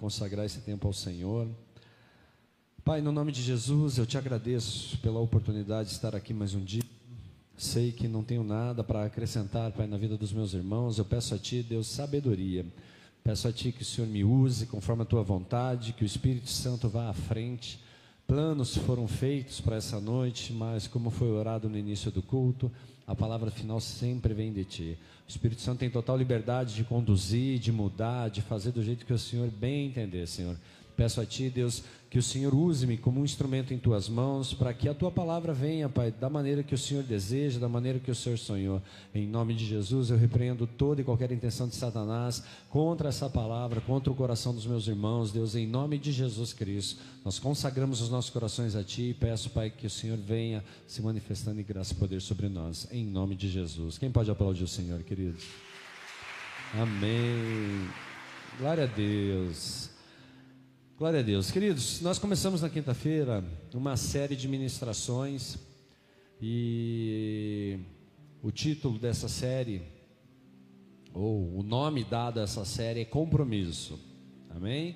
consagrar esse tempo ao Senhor. Pai, no nome de Jesus, eu te agradeço pela oportunidade de estar aqui mais um dia. Sei que não tenho nada para acrescentar, Pai, na vida dos meus irmãos. Eu peço a Ti, Deus, sabedoria. Peço a Ti que o Senhor me use conforme a Tua vontade, que o Espírito Santo vá à frente. Planos foram feitos para essa noite, mas como foi orado no início do culto, a palavra final sempre vem de Ti. O Espírito Santo tem total liberdade de conduzir, de mudar, de fazer do jeito que o Senhor bem entender, Senhor. Peço a Ti, Deus, que o Senhor use-me como um instrumento em Tuas mãos, para que a Tua palavra venha, Pai, da maneira que o Senhor deseja, da maneira que o Senhor sonhou. Em nome de Jesus, eu repreendo toda e qualquer intenção de Satanás contra essa palavra, contra o coração dos meus irmãos. Deus, em nome de Jesus Cristo, nós consagramos os nossos corações a Ti e peço, Pai, que o Senhor venha se manifestando em graça e poder sobre nós. Em nome de Jesus. Quem pode aplaudir o Senhor, queridos? Amém. Glória a Deus. Glória a Deus. Queridos, nós começamos na quinta-feira uma série de ministrações e o título dessa série, ou o nome dado a essa série é Compromisso. Amém?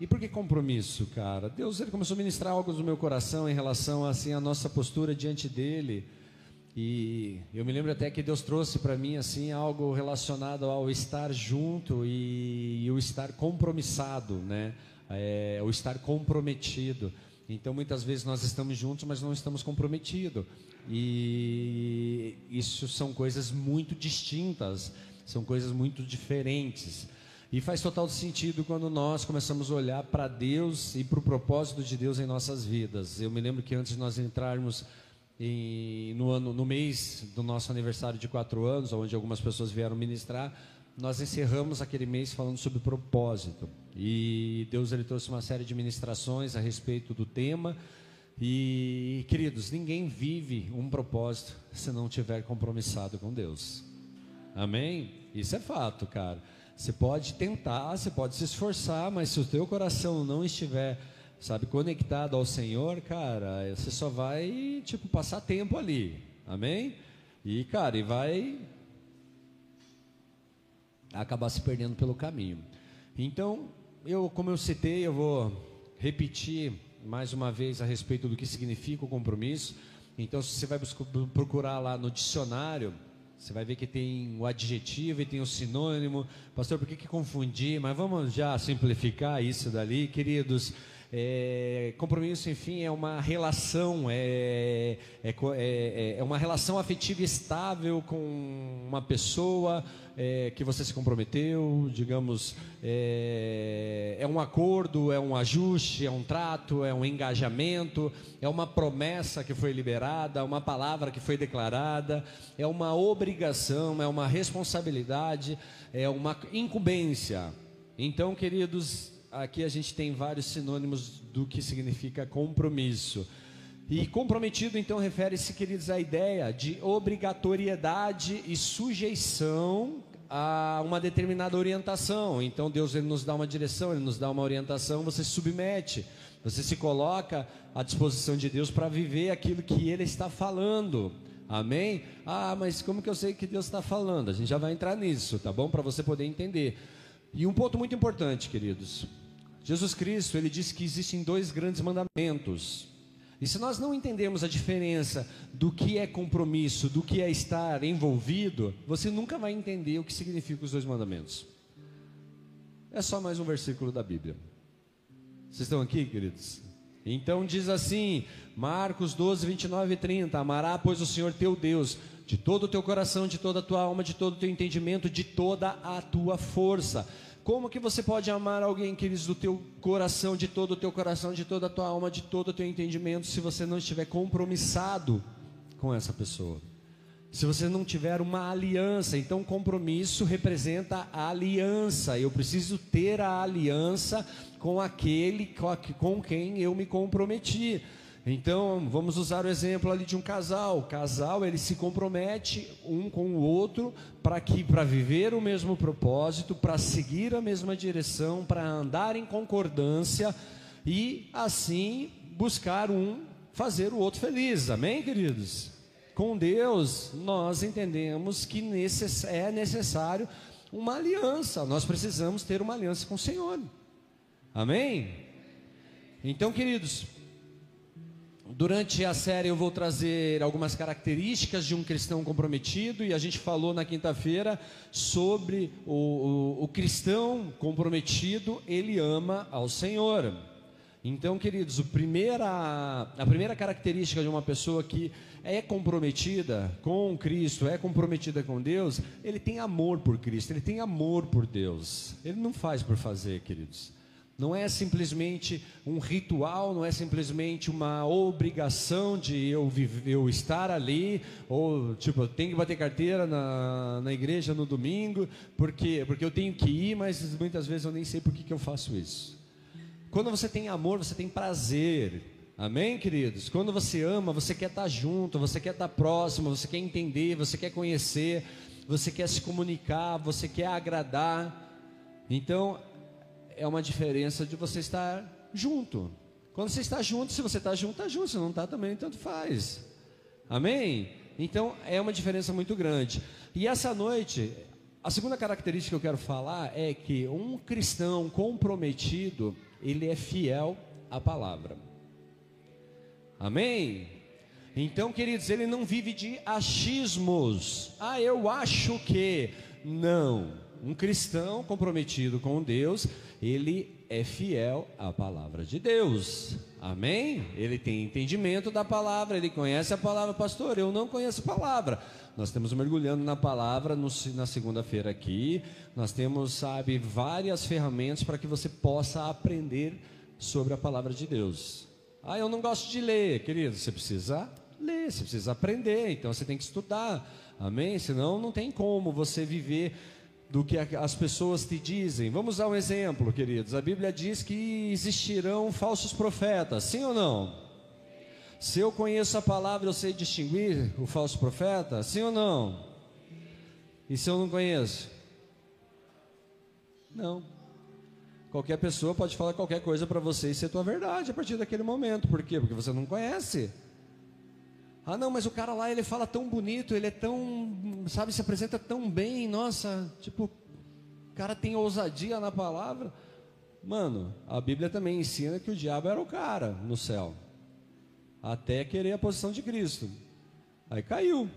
E por que compromisso, cara? Deus ele começou a ministrar algo no meu coração em relação assim a nossa postura diante dele. E eu me lembro até que Deus trouxe para mim assim algo relacionado ao estar junto e, e o estar compromissado, né? É, o estar comprometido. Então, muitas vezes nós estamos juntos, mas não estamos comprometidos. E isso são coisas muito distintas, são coisas muito diferentes. E faz total sentido quando nós começamos a olhar para Deus e para o propósito de Deus em nossas vidas. Eu me lembro que antes de nós entrarmos em, no, ano, no mês do nosso aniversário de quatro anos, onde algumas pessoas vieram ministrar, nós encerramos aquele mês falando sobre propósito. E Deus ele trouxe uma série de ministrações a respeito do tema. E, queridos, ninguém vive um propósito se não tiver compromissado com Deus. Amém? Isso é fato, cara. Você pode tentar, você pode se esforçar, mas se o teu coração não estiver, sabe, conectado ao Senhor, cara, você só vai, tipo, passar tempo ali. Amém? E, cara, e vai acabar se perdendo pelo caminho. Então, eu, como eu citei, eu vou repetir mais uma vez a respeito do que significa o compromisso. Então, se você vai procurar lá no dicionário, você vai ver que tem o adjetivo e tem o sinônimo. Pastor, por que, que confundir? Mas vamos já simplificar isso dali, queridos. É, compromisso, enfim, é uma relação, é, é, é, é uma relação afetiva estável com uma pessoa é, que você se comprometeu, digamos, é, é um acordo, é um ajuste, é um trato, é um engajamento, é uma promessa que foi liberada, uma palavra que foi declarada, é uma obrigação, é uma responsabilidade, é uma incumbência. Então, queridos, aqui a gente tem vários sinônimos do que significa compromisso. E comprometido, então, refere-se, queridos, à ideia de obrigatoriedade e sujeição a uma determinada orientação. Então, Deus ele nos dá uma direção, Ele nos dá uma orientação, você se submete, você se coloca à disposição de Deus para viver aquilo que Ele está falando. Amém? Ah, mas como que eu sei que Deus está falando? A gente já vai entrar nisso, tá bom? Para você poder entender. E um ponto muito importante, queridos. Jesus Cristo, ele disse que existem dois grandes mandamentos. E se nós não entendemos a diferença do que é compromisso, do que é estar envolvido, você nunca vai entender o que significa os dois mandamentos. É só mais um versículo da Bíblia. Vocês estão aqui, queridos? Então diz assim, Marcos 12, 29 e 30: Amará, pois, o Senhor teu Deus de todo o teu coração, de toda a tua alma, de todo o teu entendimento, de toda a tua força. Como que você pode amar alguém, queridos, do teu coração, de todo o teu coração, de toda a tua alma, de todo o teu entendimento, se você não estiver compromissado com essa pessoa? Se você não tiver uma aliança, então compromisso representa a aliança. Eu preciso ter a aliança com aquele com quem eu me comprometi. Então, vamos usar o exemplo ali de um casal. O casal, ele se compromete um com o outro para que para viver o mesmo propósito, para seguir a mesma direção, para andar em concordância e assim buscar um fazer o outro feliz. Amém, queridos? Com Deus, nós entendemos que é necessário uma aliança. Nós precisamos ter uma aliança com o Senhor. Amém? Então, queridos, durante a série eu vou trazer algumas características de um cristão comprometido e a gente falou na quinta-feira sobre o, o, o cristão comprometido, ele ama ao Senhor. Então, queridos, primeira, a primeira característica de uma pessoa que é comprometida com Cristo, é comprometida com Deus, ele tem amor por Cristo, ele tem amor por Deus. Ele não faz por fazer, queridos. Não é simplesmente um ritual, não é simplesmente uma obrigação de eu, eu estar ali, ou tipo, eu tenho que bater carteira na, na igreja no domingo, porque, porque eu tenho que ir, mas muitas vezes eu nem sei por que eu faço isso. Quando você tem amor, você tem prazer. Amém, queridos? Quando você ama, você quer estar junto, você quer estar próximo, você quer entender, você quer conhecer, você quer se comunicar, você quer agradar. Então, é uma diferença de você estar junto. Quando você está junto, se você está junto, está junto, se não está também, tanto faz. Amém? Então, é uma diferença muito grande. E essa noite, a segunda característica que eu quero falar é que um cristão comprometido, ele é fiel à palavra. Amém? Então, queridos, ele não vive de achismos. Ah, eu acho que. Não. Um cristão comprometido com Deus, ele é fiel à palavra de Deus. Amém? Ele tem entendimento da palavra, ele conhece a palavra, pastor. Eu não conheço a palavra. Nós temos mergulhando na palavra no, na segunda-feira aqui. Nós temos, sabe, várias ferramentas para que você possa aprender sobre a palavra de Deus. Ah, eu não gosto de ler, querido. Você precisa ler, você precisa aprender. Então você tem que estudar. Amém? Senão não tem como você viver do que as pessoas te dizem. Vamos dar um exemplo, queridos. A Bíblia diz que existirão falsos profetas, sim ou não? Se eu conheço a palavra, eu sei distinguir o falso profeta? Sim ou não? E se eu não conheço? Não. Qualquer pessoa pode falar qualquer coisa para você e ser tua verdade a partir daquele momento. Por quê? Porque você não conhece. Ah, não, mas o cara lá ele fala tão bonito, ele é tão, sabe, se apresenta tão bem, nossa, tipo, o cara tem ousadia na palavra. Mano, a Bíblia também ensina que o diabo era o cara no céu até querer a posição de Cristo. Aí caiu.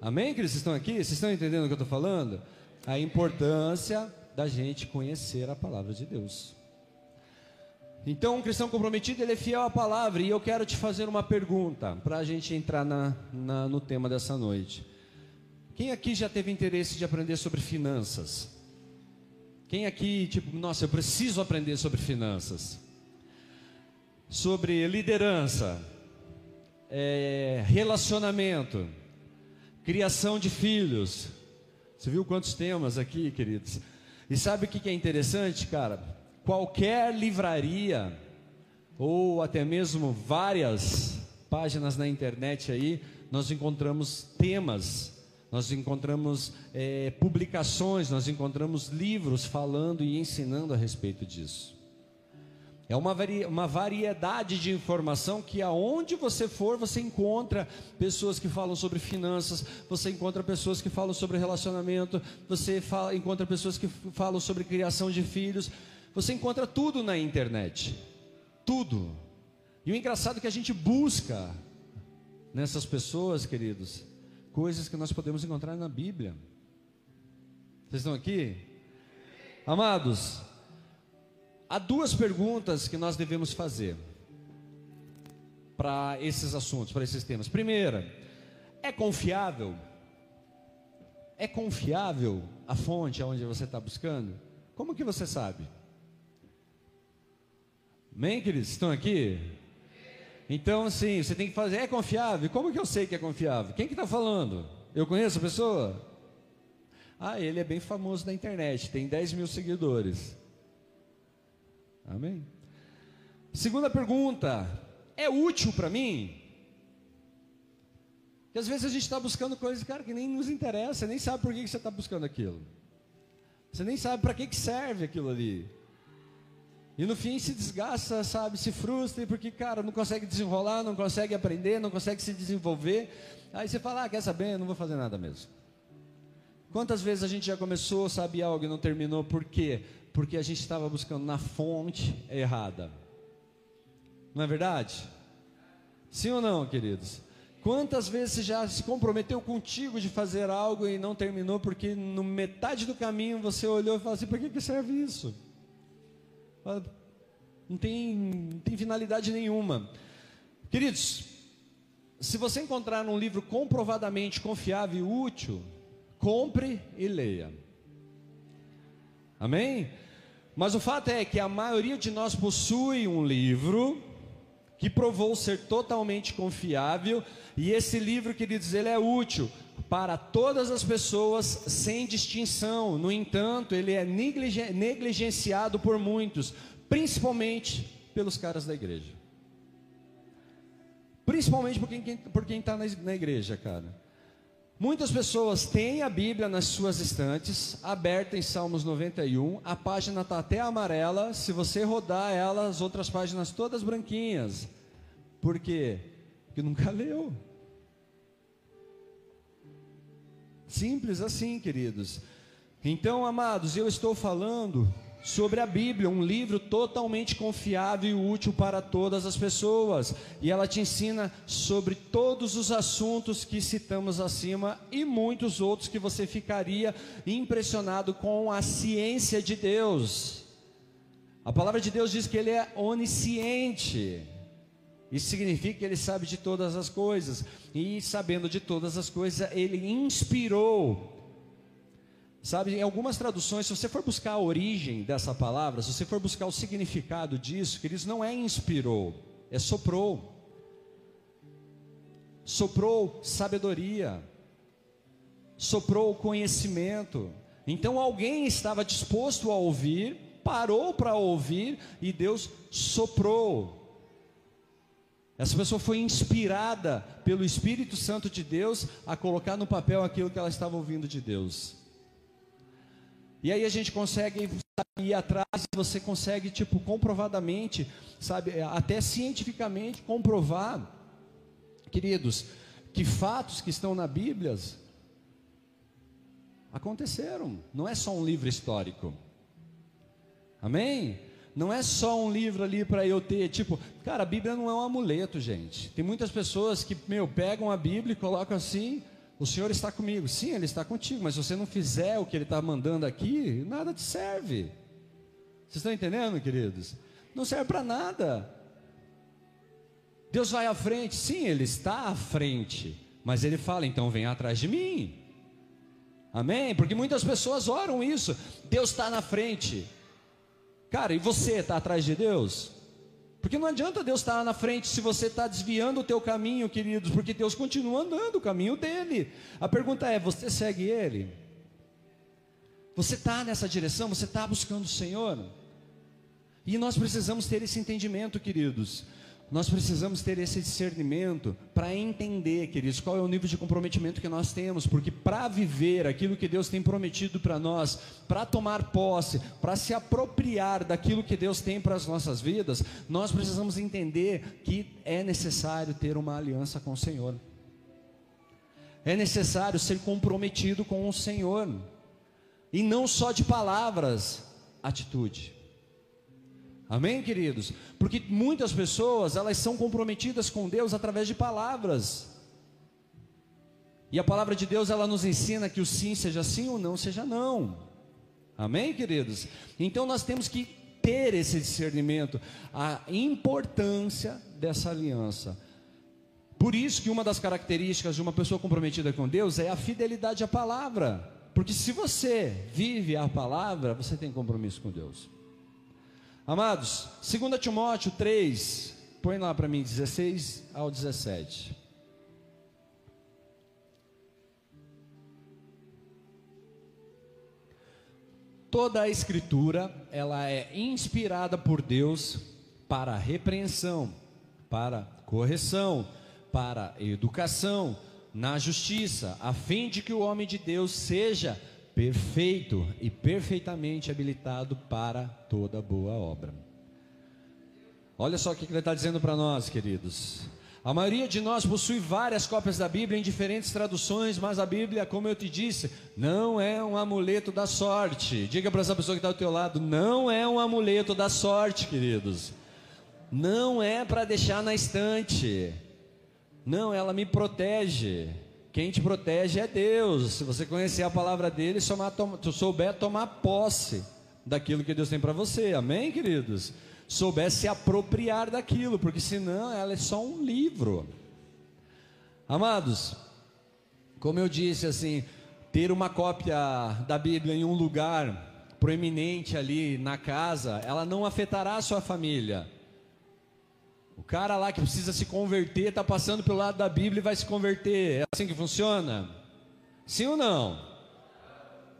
Amém, queridos? Vocês estão aqui? Vocês estão entendendo o que eu estou falando? A importância da gente conhecer a palavra de Deus. Então, um cristão comprometido, ele é fiel à palavra. E eu quero te fazer uma pergunta, para a gente entrar na, na, no tema dessa noite. Quem aqui já teve interesse de aprender sobre finanças? Quem aqui, tipo, nossa, eu preciso aprender sobre finanças? sobre liderança, é, relacionamento, criação de filhos. Você viu quantos temas aqui, queridos? E sabe o que é interessante, cara? Qualquer livraria, ou até mesmo várias páginas na internet aí, nós encontramos temas, nós encontramos é, publicações, nós encontramos livros falando e ensinando a respeito disso. É uma, vari, uma variedade de informação que aonde você for, você encontra pessoas que falam sobre finanças, você encontra pessoas que falam sobre relacionamento, você fala, encontra pessoas que falam sobre criação de filhos. Você encontra tudo na internet. Tudo. E o engraçado é que a gente busca nessas pessoas, queridos, coisas que nós podemos encontrar na Bíblia. Vocês estão aqui? Amados, Há duas perguntas que nós devemos fazer para esses assuntos, para esses temas. Primeira, é confiável? É confiável a fonte aonde você está buscando? Como que você sabe? Amém, queridos? Estão aqui? Então, assim, você tem que fazer, é confiável? Como que eu sei que é confiável? Quem que está falando? Eu conheço a pessoa? Ah, ele é bem famoso na internet, tem 10 mil seguidores. Amém? Segunda pergunta: é útil para mim? Porque às vezes a gente está buscando coisas, cara, que nem nos interessa, nem sabe por que, que você está buscando aquilo. Você nem sabe para que, que serve aquilo ali. E no fim se desgasta, sabe, se frustra, porque, cara, não consegue desenrolar, não consegue aprender, não consegue se desenvolver. Aí você fala, ah, quer saber, não vou fazer nada mesmo. Quantas vezes a gente já começou, sabe algo e não terminou, por quê? Porque a gente estava buscando na fonte errada. Não é verdade? Sim ou não, queridos? Quantas vezes você já se comprometeu contigo de fazer algo e não terminou porque no metade do caminho você olhou e falou assim: por que, que serve isso? Não tem, não tem finalidade nenhuma. Queridos, se você encontrar um livro comprovadamente confiável e útil, compre e leia. Amém? Mas o fato é que a maioria de nós possui um livro que provou ser totalmente confiável, e esse livro, queridos, ele é útil para todas as pessoas sem distinção. No entanto, ele é negligenciado por muitos, principalmente pelos caras da igreja. Principalmente por quem está na, igreja, cara. Muitas pessoas têm a Bíblia nas suas estantes, aberta em Salmos 91, a página está até amarela, se você rodar ela, as outras páginas todas branquinhas. Por quê? Porque nunca leu. Simples assim, queridos. Então, amados, eu estou falando sobre a Bíblia, um livro totalmente confiável e útil para todas as pessoas, e ela te ensina sobre todos os assuntos que citamos acima e muitos outros que você ficaria impressionado com a ciência de Deus. A palavra de Deus diz que ele é onisciente. Isso significa que ele sabe de todas as coisas, e sabendo de todas as coisas, ele inspirou Sabe, em algumas traduções, se você for buscar a origem dessa palavra, se você for buscar o significado disso, queridos, não é inspirou, é soprou. Soprou sabedoria, soprou conhecimento. Então alguém estava disposto a ouvir, parou para ouvir e Deus soprou. Essa pessoa foi inspirada pelo Espírito Santo de Deus a colocar no papel aquilo que ela estava ouvindo de Deus. E aí a gente consegue ir atrás, você consegue, tipo, comprovadamente, sabe, até cientificamente comprovar, queridos, que fatos que estão na Bíblia aconteceram. Não é só um livro histórico. Amém? Não é só um livro ali para eu ter, tipo, cara, a Bíblia não é um amuleto, gente. Tem muitas pessoas que, meu, pegam a Bíblia e colocam assim, o Senhor está comigo. Sim, Ele está contigo, mas se você não fizer o que Ele está mandando aqui, nada te serve. Vocês estão entendendo, queridos? Não serve para nada. Deus vai à frente, sim, Ele está à frente, mas Ele fala, então vem atrás de mim. Amém? Porque muitas pessoas oram isso. Deus está na frente. Cara, e você está atrás de Deus? Porque não adianta Deus estar na frente se você está desviando o teu caminho, queridos, porque Deus continua andando o caminho dele. A pergunta é: você segue ele? Você está nessa direção? Você está buscando o Senhor? E nós precisamos ter esse entendimento, queridos. Nós precisamos ter esse discernimento para entender, queridos, qual é o nível de comprometimento que nós temos, porque para viver aquilo que Deus tem prometido para nós, para tomar posse, para se apropriar daquilo que Deus tem para as nossas vidas, nós precisamos entender que é necessário ter uma aliança com o Senhor. É necessário ser comprometido com o Senhor, e não só de palavras, atitude. Amém, queridos? Porque muitas pessoas, elas são comprometidas com Deus através de palavras. E a palavra de Deus, ela nos ensina que o sim seja sim, o não seja não. Amém, queridos? Então nós temos que ter esse discernimento, a importância dessa aliança. Por isso que uma das características de uma pessoa comprometida com Deus é a fidelidade à palavra. Porque se você vive a palavra, você tem compromisso com Deus. Amados, 2 Timóteo 3, põe lá para mim, 16 ao 17. Toda a escritura, ela é inspirada por Deus para repreensão, para correção, para educação, na justiça, a fim de que o homem de Deus seja perfeito e perfeitamente habilitado para toda boa obra. Olha só o que ele está dizendo para nós, queridos. A maioria de nós possui várias cópias da Bíblia em diferentes traduções, mas a Bíblia, como eu te disse, não é um amuleto da sorte. Diga para essa pessoa que está ao teu lado, não é um amuleto da sorte, queridos. Não é para deixar na estante. Não, ela me protege. Quem te protege é Deus. Se você conhecer a palavra dele, se souber tomar posse daquilo que Deus tem para você. Amém, queridos? soubesse se apropriar daquilo, porque senão ela é só um livro. Amados, como eu disse assim, ter uma cópia da Bíblia em um lugar proeminente ali na casa, ela não afetará a sua família. O cara lá que precisa se converter está passando pelo lado da Bíblia e vai se converter. É assim que funciona? Sim ou não?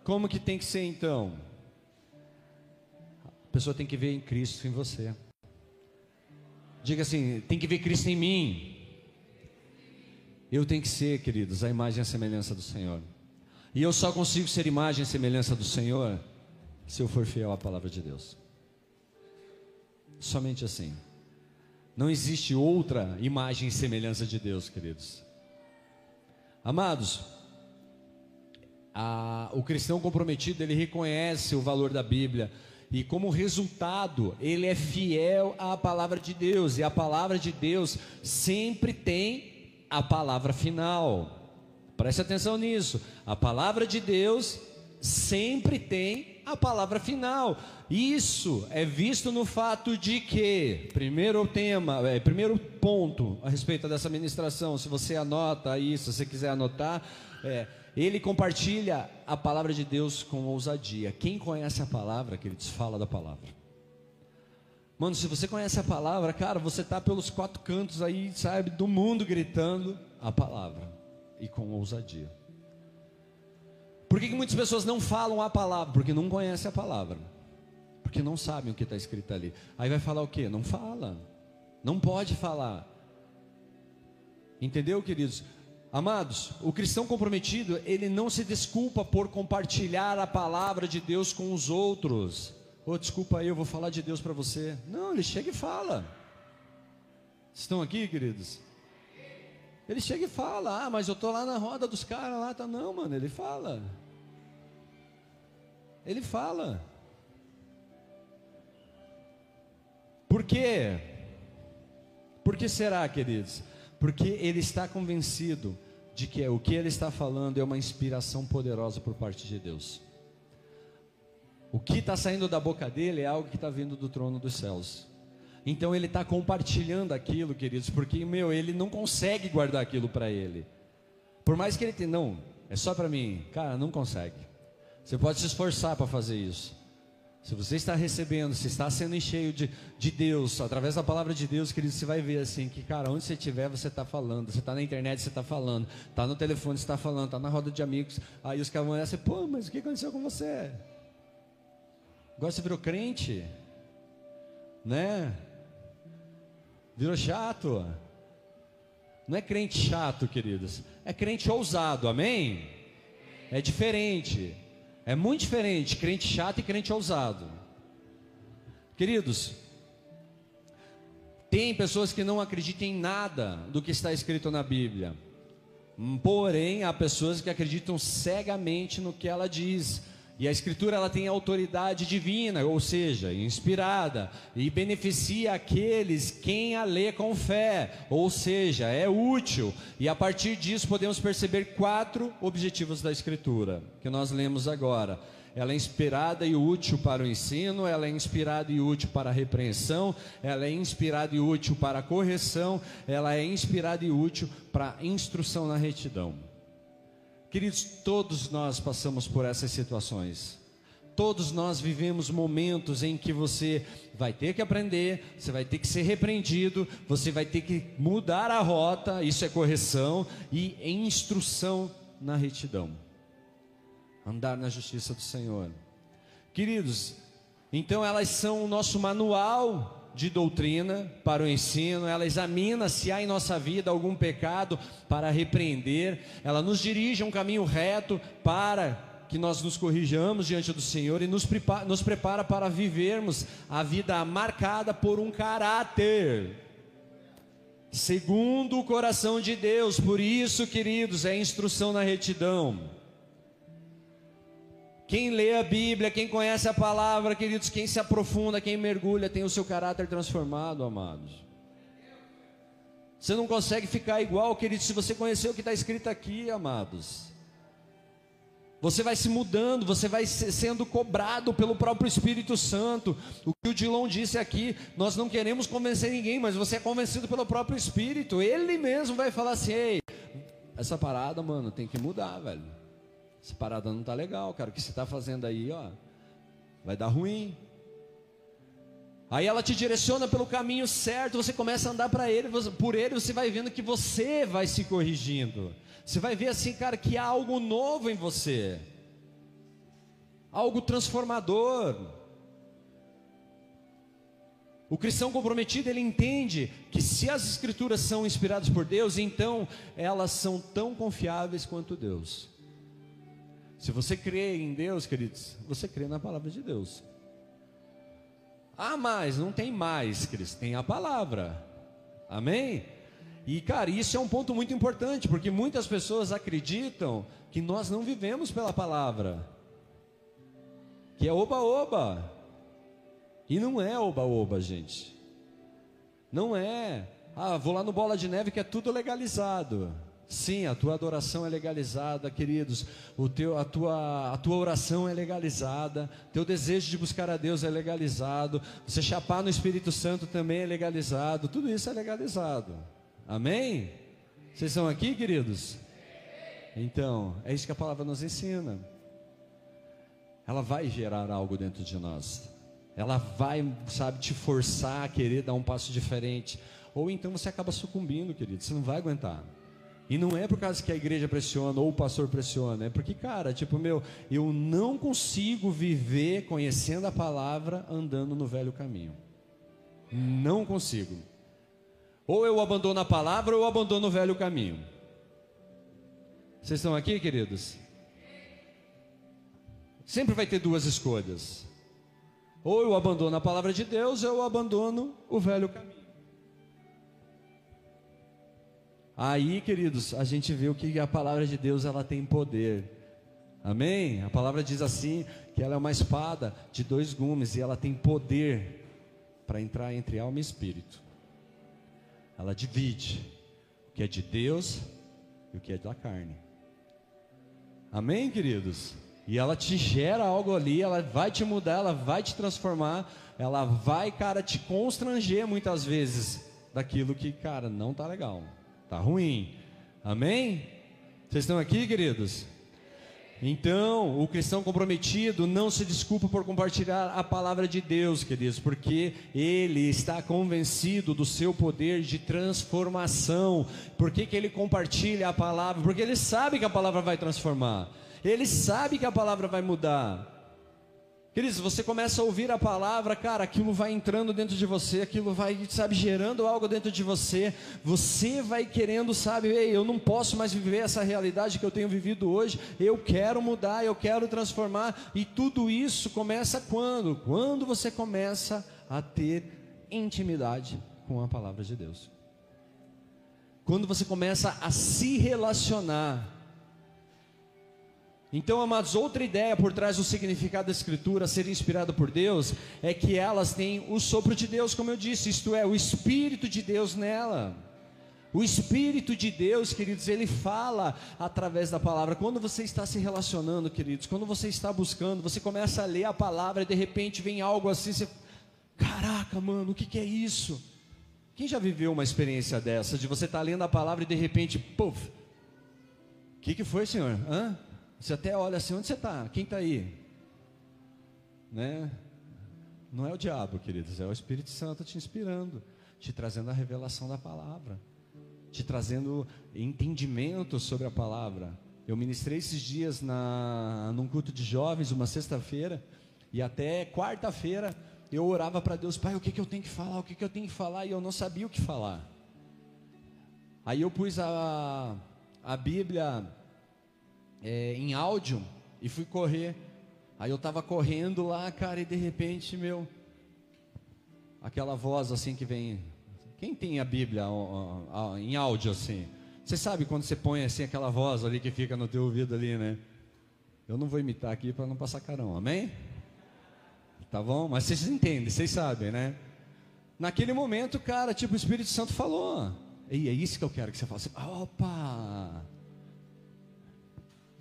Como que tem que ser então? A pessoa tem que ver em Cristo em você. Diga assim: tem que ver Cristo em mim. Eu tenho que ser, queridos, a imagem e a semelhança do Senhor. E eu só consigo ser imagem e semelhança do Senhor se eu for fiel à palavra de Deus. Somente assim. Não existe outra imagem e semelhança de Deus, queridos. Amados, a, o cristão comprometido, ele reconhece o valor da Bíblia, e como resultado, ele é fiel à palavra de Deus, e a palavra de Deus sempre tem a palavra final. Preste atenção nisso. A palavra de Deus sempre tem a palavra final. Isso é visto no fato de que, primeiro tema, é, primeiro ponto a respeito dessa ministração, se você anota aí, se você quiser anotar, é, ele compartilha a palavra de Deus com ousadia. Quem conhece a palavra, que ele fala da palavra. Mano, se você conhece a palavra, cara, você tá pelos quatro cantos aí, sabe, do mundo gritando a palavra e com ousadia. Por que, que muitas pessoas não falam a palavra? Porque não conhecem a palavra. Porque não sabem o que está escrito ali. Aí vai falar o quê? Não fala. Não pode falar. Entendeu, queridos? Amados, o cristão comprometido, ele não se desculpa por compartilhar a palavra de Deus com os outros. Ô, oh, desculpa aí, eu vou falar de Deus para você. Não, ele chega e fala. Estão aqui, queridos? Ele chega e fala: Ah, mas eu tô lá na roda dos caras lá. Tá... Não, mano, ele fala. Ele fala. Por quê? Por que será, queridos? porque ele está convencido de que o que ele está falando é uma inspiração poderosa por parte de Deus. O que está saindo da boca dele é algo que está vindo do trono dos céus. Então ele está compartilhando aquilo, queridos, porque meu, ele não consegue guardar aquilo para ele. Por mais que ele tenha, não, é só para mim, cara, não consegue. Você pode se esforçar para fazer isso. Se você está recebendo, se está sendo cheio de, de Deus, através da palavra de Deus, querido, você vai ver assim que, cara, onde você estiver, você está falando. Você está na internet, você está falando. Está no telefone, você está falando. Está na roda de amigos. Aí os caras vão olhar assim, pô, mas o que aconteceu com você? Agora você virou crente? Né? Virou chato? Não é crente chato, queridos. É crente ousado, amém? É diferente. É muito diferente crente chato e crente ousado. Queridos, tem pessoas que não acreditam em nada do que está escrito na Bíblia. Porém, há pessoas que acreditam cegamente no que ela diz. E a escritura ela tem autoridade divina, ou seja, inspirada, e beneficia aqueles quem a lê com fé, ou seja, é útil. E a partir disso podemos perceber quatro objetivos da escritura que nós lemos agora. Ela é inspirada e útil para o ensino, ela é inspirada e útil para a repreensão, ela é inspirada e útil para a correção, ela é inspirada e útil para a instrução na retidão. Queridos, todos nós passamos por essas situações. Todos nós vivemos momentos em que você vai ter que aprender, você vai ter que ser repreendido, você vai ter que mudar a rota, isso é correção e instrução na retidão. Andar na justiça do Senhor. Queridos, então elas são o nosso manual de doutrina para o ensino, ela examina se há em nossa vida algum pecado para repreender, ela nos dirige a um caminho reto para que nós nos corrijamos diante do Senhor e nos prepara, nos prepara para vivermos a vida marcada por um caráter. segundo o coração de Deus. Por isso, queridos, é instrução na retidão. Quem lê a Bíblia, quem conhece a palavra, queridos, quem se aprofunda, quem mergulha, tem o seu caráter transformado, amados. Você não consegue ficar igual, queridos, se você conhecer o que está escrito aqui, amados. Você vai se mudando, você vai sendo cobrado pelo próprio Espírito Santo. O que o Dilon disse aqui, nós não queremos convencer ninguém, mas você é convencido pelo próprio Espírito. Ele mesmo vai falar assim: Ei, essa parada, mano, tem que mudar, velho. Essa parada não tá legal, cara. O que você está fazendo aí, ó, vai dar ruim. Aí ela te direciona pelo caminho certo, você começa a andar para ele, por ele, você vai vendo que você vai se corrigindo. Você vai ver assim, cara, que há algo novo em você, algo transformador. O cristão comprometido, ele entende que se as escrituras são inspiradas por Deus, então elas são tão confiáveis quanto Deus. Se você crê em Deus, queridos, você crê na palavra de Deus. Ah, mas não tem mais, Cristo, tem a palavra. Amém? E, cara, isso é um ponto muito importante, porque muitas pessoas acreditam que nós não vivemos pela palavra, que é oba-oba. E não é oba-oba, gente. Não é. Ah, vou lá no Bola de Neve que é tudo legalizado. Sim, a tua adoração é legalizada, queridos. O teu, a, tua, a tua oração é legalizada. Teu desejo de buscar a Deus é legalizado. Você chapar no Espírito Santo também é legalizado. Tudo isso é legalizado. Amém? Vocês estão aqui, queridos? Então, é isso que a palavra nos ensina. Ela vai gerar algo dentro de nós. Ela vai, sabe, te forçar a querer dar um passo diferente. Ou então você acaba sucumbindo, querido. Você não vai aguentar. E não é por causa que a igreja pressiona ou o pastor pressiona, é porque, cara, tipo, meu, eu não consigo viver conhecendo a palavra andando no velho caminho. Não consigo. Ou eu abandono a palavra ou eu abandono o velho caminho. Vocês estão aqui, queridos? Sempre vai ter duas escolhas. Ou eu abandono a palavra de Deus, ou eu abandono o velho caminho. Aí, queridos, a gente vê o que a palavra de Deus ela tem poder. Amém? A palavra diz assim que ela é uma espada de dois gumes e ela tem poder para entrar entre alma e espírito ela divide o que é de Deus e o que é da carne. Amém, queridos? E ela te gera algo ali, ela vai te mudar, ela vai te transformar, ela vai, cara, te constranger muitas vezes daquilo que, cara, não tá legal, tá ruim. Amém? Vocês estão aqui, queridos? Então, o cristão comprometido não se desculpa por compartilhar a palavra de Deus, queridos, porque ele está convencido do seu poder de transformação. Por que, que ele compartilha a palavra? Porque ele sabe que a palavra vai transformar, ele sabe que a palavra vai mudar. Queridos, você começa a ouvir a palavra, cara, aquilo vai entrando dentro de você, aquilo vai, sabe, gerando algo dentro de você. Você vai querendo, sabe, ei, eu não posso mais viver essa realidade que eu tenho vivido hoje. Eu quero mudar, eu quero transformar. E tudo isso começa quando? Quando você começa a ter intimidade com a palavra de Deus. Quando você começa a se relacionar então, amados, outra ideia por trás do significado da Escritura ser inspirada por Deus é que elas têm o sopro de Deus, como eu disse, isto é, o Espírito de Deus nela. O Espírito de Deus, queridos, ele fala através da palavra. Quando você está se relacionando, queridos, quando você está buscando, você começa a ler a palavra e de repente vem algo assim, você, caraca, mano, o que, que é isso? Quem já viveu uma experiência dessa, de você estar tá lendo a palavra e de repente, puf, o que, que foi, Senhor? Hã? Você até olha assim, onde você está? Quem está aí? Né? Não é o diabo, queridos, é o Espírito Santo te inspirando, te trazendo a revelação da palavra, te trazendo entendimento sobre a palavra. Eu ministrei esses dias na, num culto de jovens, uma sexta-feira, e até quarta-feira eu orava para Deus, Pai, o que, que eu tenho que falar, o que, que eu tenho que falar, e eu não sabia o que falar. Aí eu pus a, a Bíblia é, em áudio e fui correr. Aí eu estava correndo lá, cara, e de repente, meu, aquela voz assim que vem, Quem tem a Bíblia ó, ó, em áudio assim? Você sabe quando você põe assim aquela voz ali que fica no teu ouvido ali, né? Eu não vou imitar aqui para não passar carão, amém? Tá bom? Mas vocês entendem, vocês sabem, né? Naquele momento, cara, tipo, o Espírito Santo falou. E é isso que eu quero que você faça. Opa!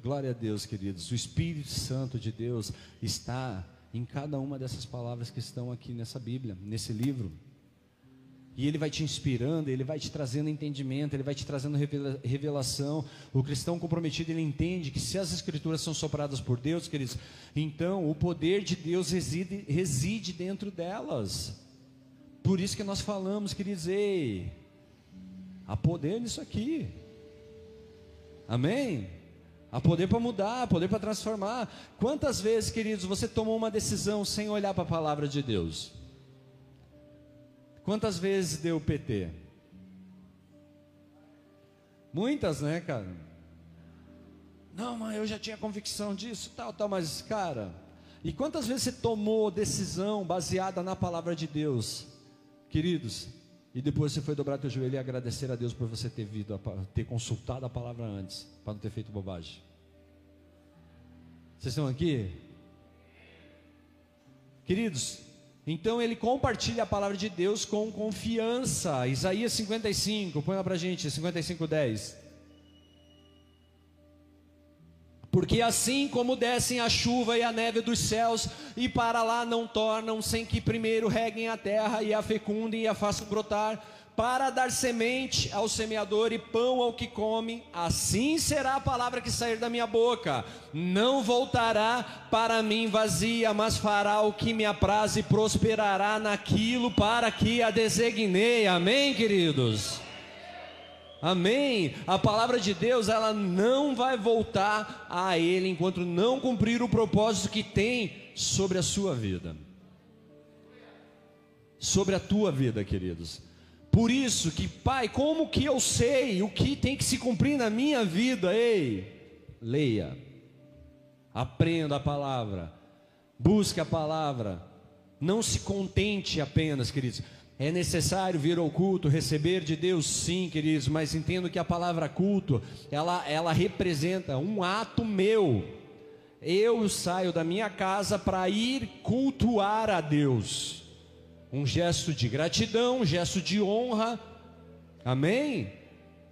Glória a Deus, queridos. O Espírito Santo de Deus está em cada uma dessas palavras que estão aqui nessa Bíblia, nesse livro. E ele vai te inspirando, ele vai te trazendo entendimento, ele vai te trazendo revelação. O cristão comprometido, ele entende que se as escrituras são sopradas por Deus, queridos, então o poder de Deus reside, reside dentro delas. Por isso que nós falamos, queridos, ei, há poder nisso aqui. Amém? Há poder para mudar, poder para transformar. Quantas vezes, queridos, você tomou uma decisão sem olhar para a palavra de Deus? Quantas vezes deu PT? Muitas, né, cara? Não, mas eu já tinha convicção disso, tal, tal, mas, cara, e quantas vezes você tomou decisão baseada na palavra de Deus, queridos, e depois você foi dobrar teu joelho e agradecer a Deus por você ter, vindo, ter consultado a palavra antes, para não ter feito bobagem? Vocês estão aqui? Queridos, então ele compartilha a palavra de Deus com confiança. Isaías 55, põe lá para a gente, 55, 10. Porque assim como descem a chuva e a neve dos céus, e para lá não tornam, sem que primeiro reguem a terra e a fecundem e a façam brotar, para dar semente ao semeador e pão ao que come, assim será a palavra que sair da minha boca. Não voltará para mim vazia, mas fará o que me apraz e prosperará naquilo para que a designei. Amém, queridos? Amém. A palavra de Deus, ela não vai voltar a ele enquanto não cumprir o propósito que tem sobre a sua vida. Sobre a tua vida, queridos. Por isso que, Pai, como que eu sei o que tem que se cumprir na minha vida? Ei, leia, aprenda a palavra, busque a palavra, não se contente apenas, queridos. É necessário vir ao culto, receber de Deus, sim, queridos, mas entendo que a palavra culto, ela, ela representa um ato meu. Eu saio da minha casa para ir cultuar a Deus um gesto de gratidão, um gesto de honra, amém?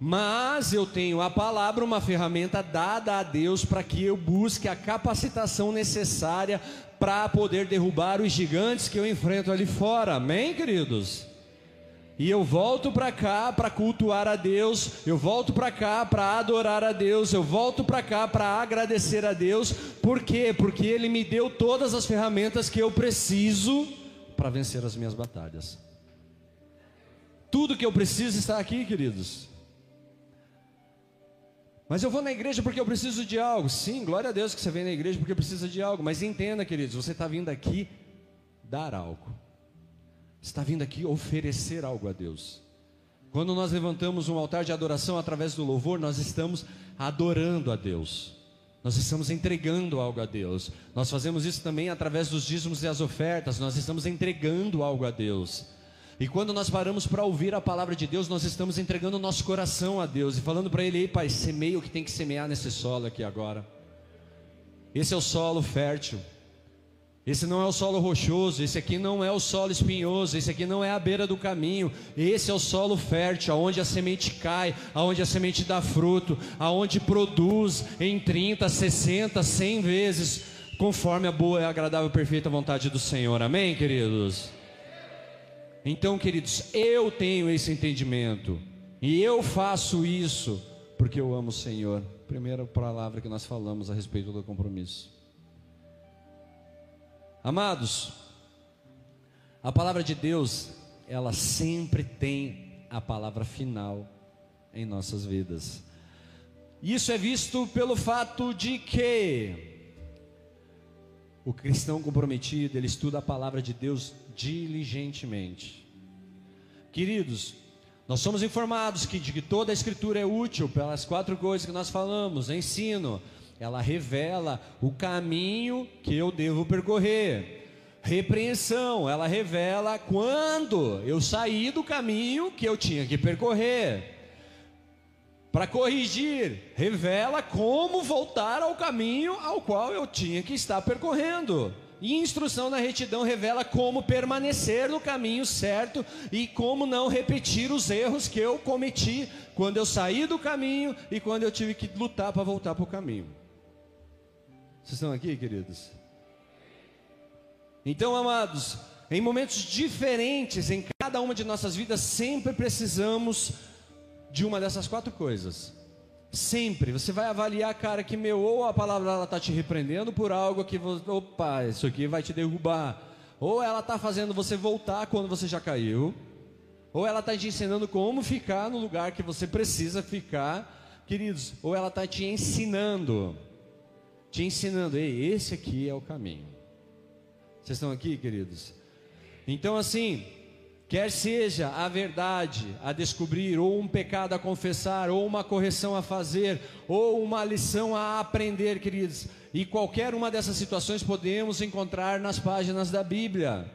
Mas eu tenho a palavra, uma ferramenta dada a Deus para que eu busque a capacitação necessária para poder derrubar os gigantes que eu enfrento ali fora, amém, queridos? E eu volto para cá para cultuar a Deus, eu volto para cá para adorar a Deus, eu volto para cá para agradecer a Deus, por quê? Porque Ele me deu todas as ferramentas que eu preciso para vencer as minhas batalhas. Tudo que eu preciso está aqui, queridos. Mas eu vou na igreja porque eu preciso de algo. Sim, glória a Deus que você vem na igreja porque precisa de algo. Mas entenda, queridos, você está vindo aqui dar algo. Você está vindo aqui oferecer algo a Deus. Quando nós levantamos um altar de adoração através do louvor, nós estamos adorando a Deus. Nós estamos entregando algo a Deus. Nós fazemos isso também através dos dízimos e as ofertas. Nós estamos entregando algo a Deus. E quando nós paramos para ouvir a palavra de Deus, nós estamos entregando o nosso coração a Deus e falando para Ele: Ei, Pai, semeia o que tem que semear nesse solo aqui agora. Esse é o solo fértil. Esse não é o solo rochoso, esse aqui não é o solo espinhoso, esse aqui não é a beira do caminho. Esse é o solo fértil, aonde a semente cai, aonde a semente dá fruto, aonde produz em 30, 60, 100 vezes, conforme a boa, agradável e perfeita vontade do Senhor. Amém, queridos? Então, queridos, eu tenho esse entendimento e eu faço isso porque eu amo o Senhor. Primeira palavra que nós falamos a respeito do compromisso. Amados, a palavra de Deus, ela sempre tem a palavra final em nossas vidas. Isso é visto pelo fato de que o cristão comprometido, ele estuda a palavra de Deus diligentemente. Queridos, nós somos informados que, de que toda a escritura é útil pelas quatro coisas que nós falamos: ensino, ela revela o caminho que eu devo percorrer, Repreensão, ela revela quando eu saí do caminho que eu tinha que percorrer. Para corrigir, revela como voltar ao caminho ao qual eu tinha que estar percorrendo. E instrução na retidão revela como permanecer no caminho certo e como não repetir os erros que eu cometi quando eu saí do caminho e quando eu tive que lutar para voltar para o caminho. Vocês estão aqui, queridos? Então, amados, em momentos diferentes em cada uma de nossas vidas, sempre precisamos de uma dessas quatro coisas. Sempre, você vai avaliar, cara, que meu, ou a palavra ela está te repreendendo por algo que, você, opa, isso aqui vai te derrubar. Ou ela está fazendo você voltar quando você já caiu. Ou ela está te ensinando como ficar no lugar que você precisa ficar, queridos. Ou ela está te ensinando, te ensinando, ei, esse aqui é o caminho. Vocês estão aqui, queridos? Então, assim, Quer seja a verdade a descobrir, ou um pecado a confessar, ou uma correção a fazer, ou uma lição a aprender, queridos. E qualquer uma dessas situações podemos encontrar nas páginas da Bíblia.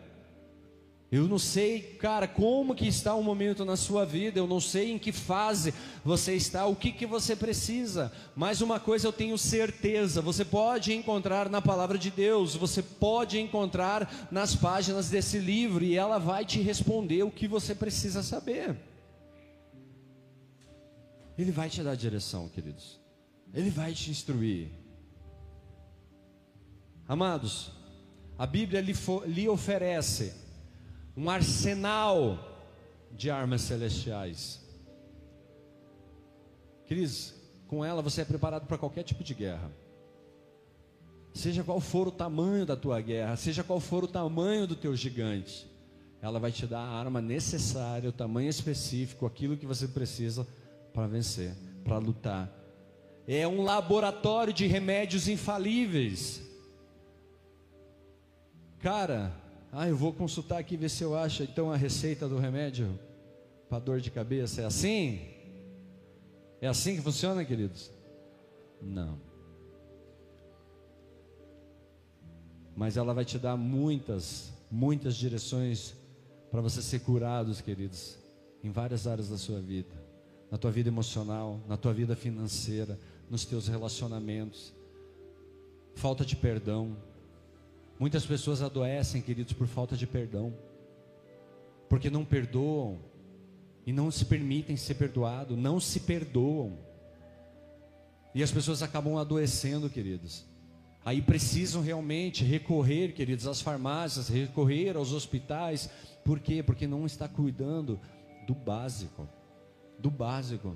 Eu não sei, cara, como que está o momento na sua vida, eu não sei em que fase você está, o que que você precisa, mas uma coisa eu tenho certeza, você pode encontrar na palavra de Deus, você pode encontrar nas páginas desse livro e ela vai te responder o que você precisa saber. Ele vai te dar direção, queridos. Ele vai te instruir. Amados, a Bíblia lhe, lhe oferece um arsenal de armas celestiais. Cris, com ela você é preparado para qualquer tipo de guerra. Seja qual for o tamanho da tua guerra, seja qual for o tamanho do teu gigante, ela vai te dar a arma necessária, o tamanho específico, aquilo que você precisa para vencer, para lutar. É um laboratório de remédios infalíveis. Cara, ah, eu vou consultar aqui ver se eu acho então a receita do remédio para dor de cabeça. É assim? É assim que funciona, queridos? Não. Mas ela vai te dar muitas, muitas direções para você ser curados, queridos, em várias áreas da sua vida. Na tua vida emocional, na tua vida financeira, nos teus relacionamentos. Falta de perdão, Muitas pessoas adoecem, queridos, por falta de perdão, porque não perdoam e não se permitem ser perdoado, não se perdoam. E as pessoas acabam adoecendo, queridos. Aí precisam realmente recorrer, queridos, às farmácias, recorrer aos hospitais. Por quê? Porque não está cuidando do básico. Do básico.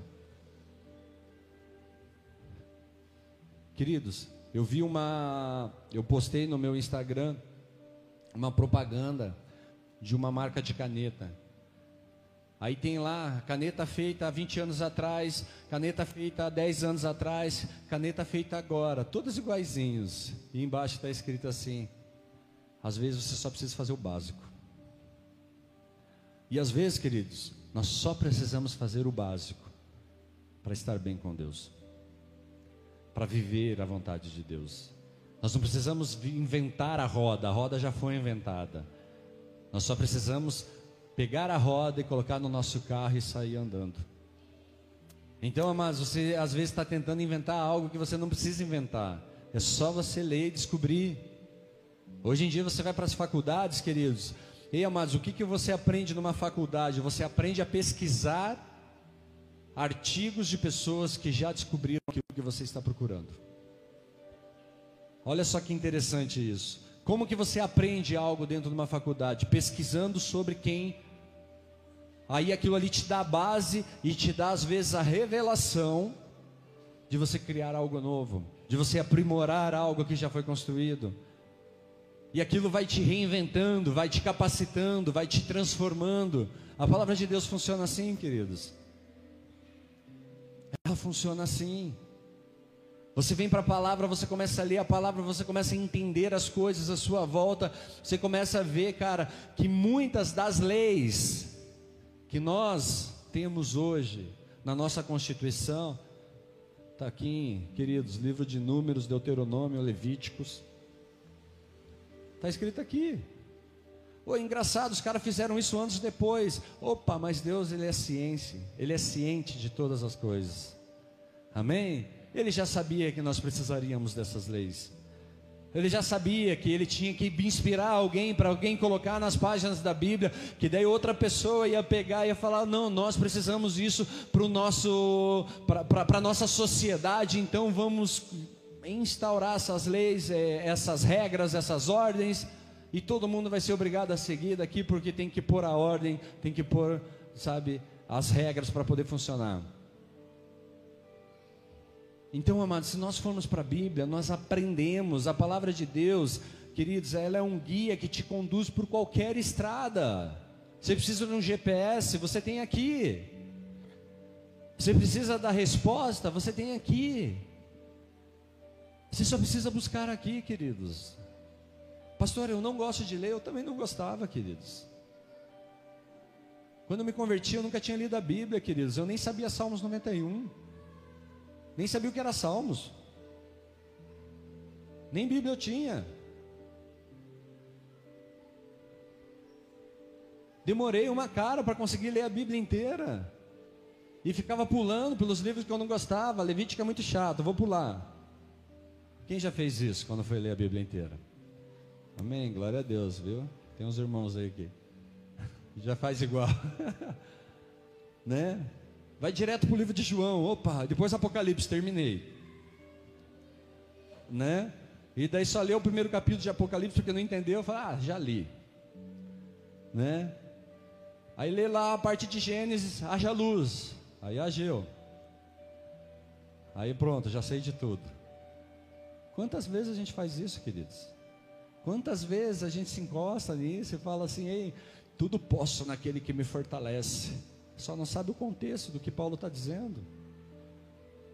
Queridos, eu vi uma, eu postei no meu Instagram uma propaganda de uma marca de caneta. Aí tem lá, caneta feita há 20 anos atrás, caneta feita há 10 anos atrás, caneta feita agora, todos iguaizinhos. E embaixo está escrito assim: às vezes você só precisa fazer o básico. E às vezes, queridos, nós só precisamos fazer o básico para estar bem com Deus para viver a vontade de Deus. Nós não precisamos inventar a roda, a roda já foi inventada. Nós só precisamos pegar a roda e colocar no nosso carro e sair andando. Então, amados, você às vezes está tentando inventar algo que você não precisa inventar. É só você ler e descobrir. Hoje em dia você vai para as faculdades, queridos. Ei, amados, o que, que você aprende numa faculdade? Você aprende a pesquisar artigos de pessoas que já descobriram aquilo que você está procurando. Olha só que interessante isso. Como que você aprende algo dentro de uma faculdade? Pesquisando sobre quem. Aí aquilo ali te dá a base e te dá às vezes a revelação de você criar algo novo, de você aprimorar algo que já foi construído. E aquilo vai te reinventando, vai te capacitando, vai te transformando. A palavra de Deus funciona assim, queridos. Ela funciona assim. Você vem para a palavra, você começa a ler a palavra, você começa a entender as coisas à sua volta, você começa a ver, cara, que muitas das leis que nós temos hoje na nossa Constituição, está aqui, queridos, livro de Números, Deuteronômio, Levíticos, está escrito aqui. Ô, engraçado, os caras fizeram isso anos depois. Opa, mas Deus, Ele é ciência, Ele é ciente de todas as coisas. Amém? Ele já sabia que nós precisaríamos dessas leis. Ele já sabia que ele tinha que inspirar alguém para alguém colocar nas páginas da Bíblia, que daí outra pessoa ia pegar e ia falar: não, nós precisamos disso para nosso, para a nossa sociedade, então vamos instaurar essas leis, é, essas regras, essas ordens, e todo mundo vai ser obrigado a seguir daqui porque tem que pôr a ordem, tem que pôr, sabe, as regras para poder funcionar. Então, amados, se nós formos para a Bíblia, nós aprendemos a palavra de Deus, queridos, ela é um guia que te conduz por qualquer estrada. Você precisa de um GPS, você tem aqui. Você precisa da resposta, você tem aqui. Você só precisa buscar aqui, queridos. Pastor, eu não gosto de ler, eu também não gostava, queridos. Quando eu me converti, eu nunca tinha lido a Bíblia, queridos. Eu nem sabia Salmos 91. Nem sabia o que era Salmos. Nem Bíblia eu tinha. Demorei uma cara para conseguir ler a Bíblia inteira. E ficava pulando pelos livros que eu não gostava. Levítico é muito chato, vou pular. Quem já fez isso quando foi ler a Bíblia inteira? Amém, glória a Deus, viu? Tem uns irmãos aí que já faz igual. né? Vai direto para o livro de João. Opa, depois Apocalipse, terminei. Né? E daí só leu o primeiro capítulo de Apocalipse porque não entendeu. Eu falei, ah, já li. Né? Aí lê lá a parte de Gênesis, haja luz. Aí ageu. Aí pronto, já sei de tudo. Quantas vezes a gente faz isso, queridos? Quantas vezes a gente se encosta nisso e fala assim, ei, tudo posso naquele que me fortalece só não sabe o contexto do que Paulo está dizendo.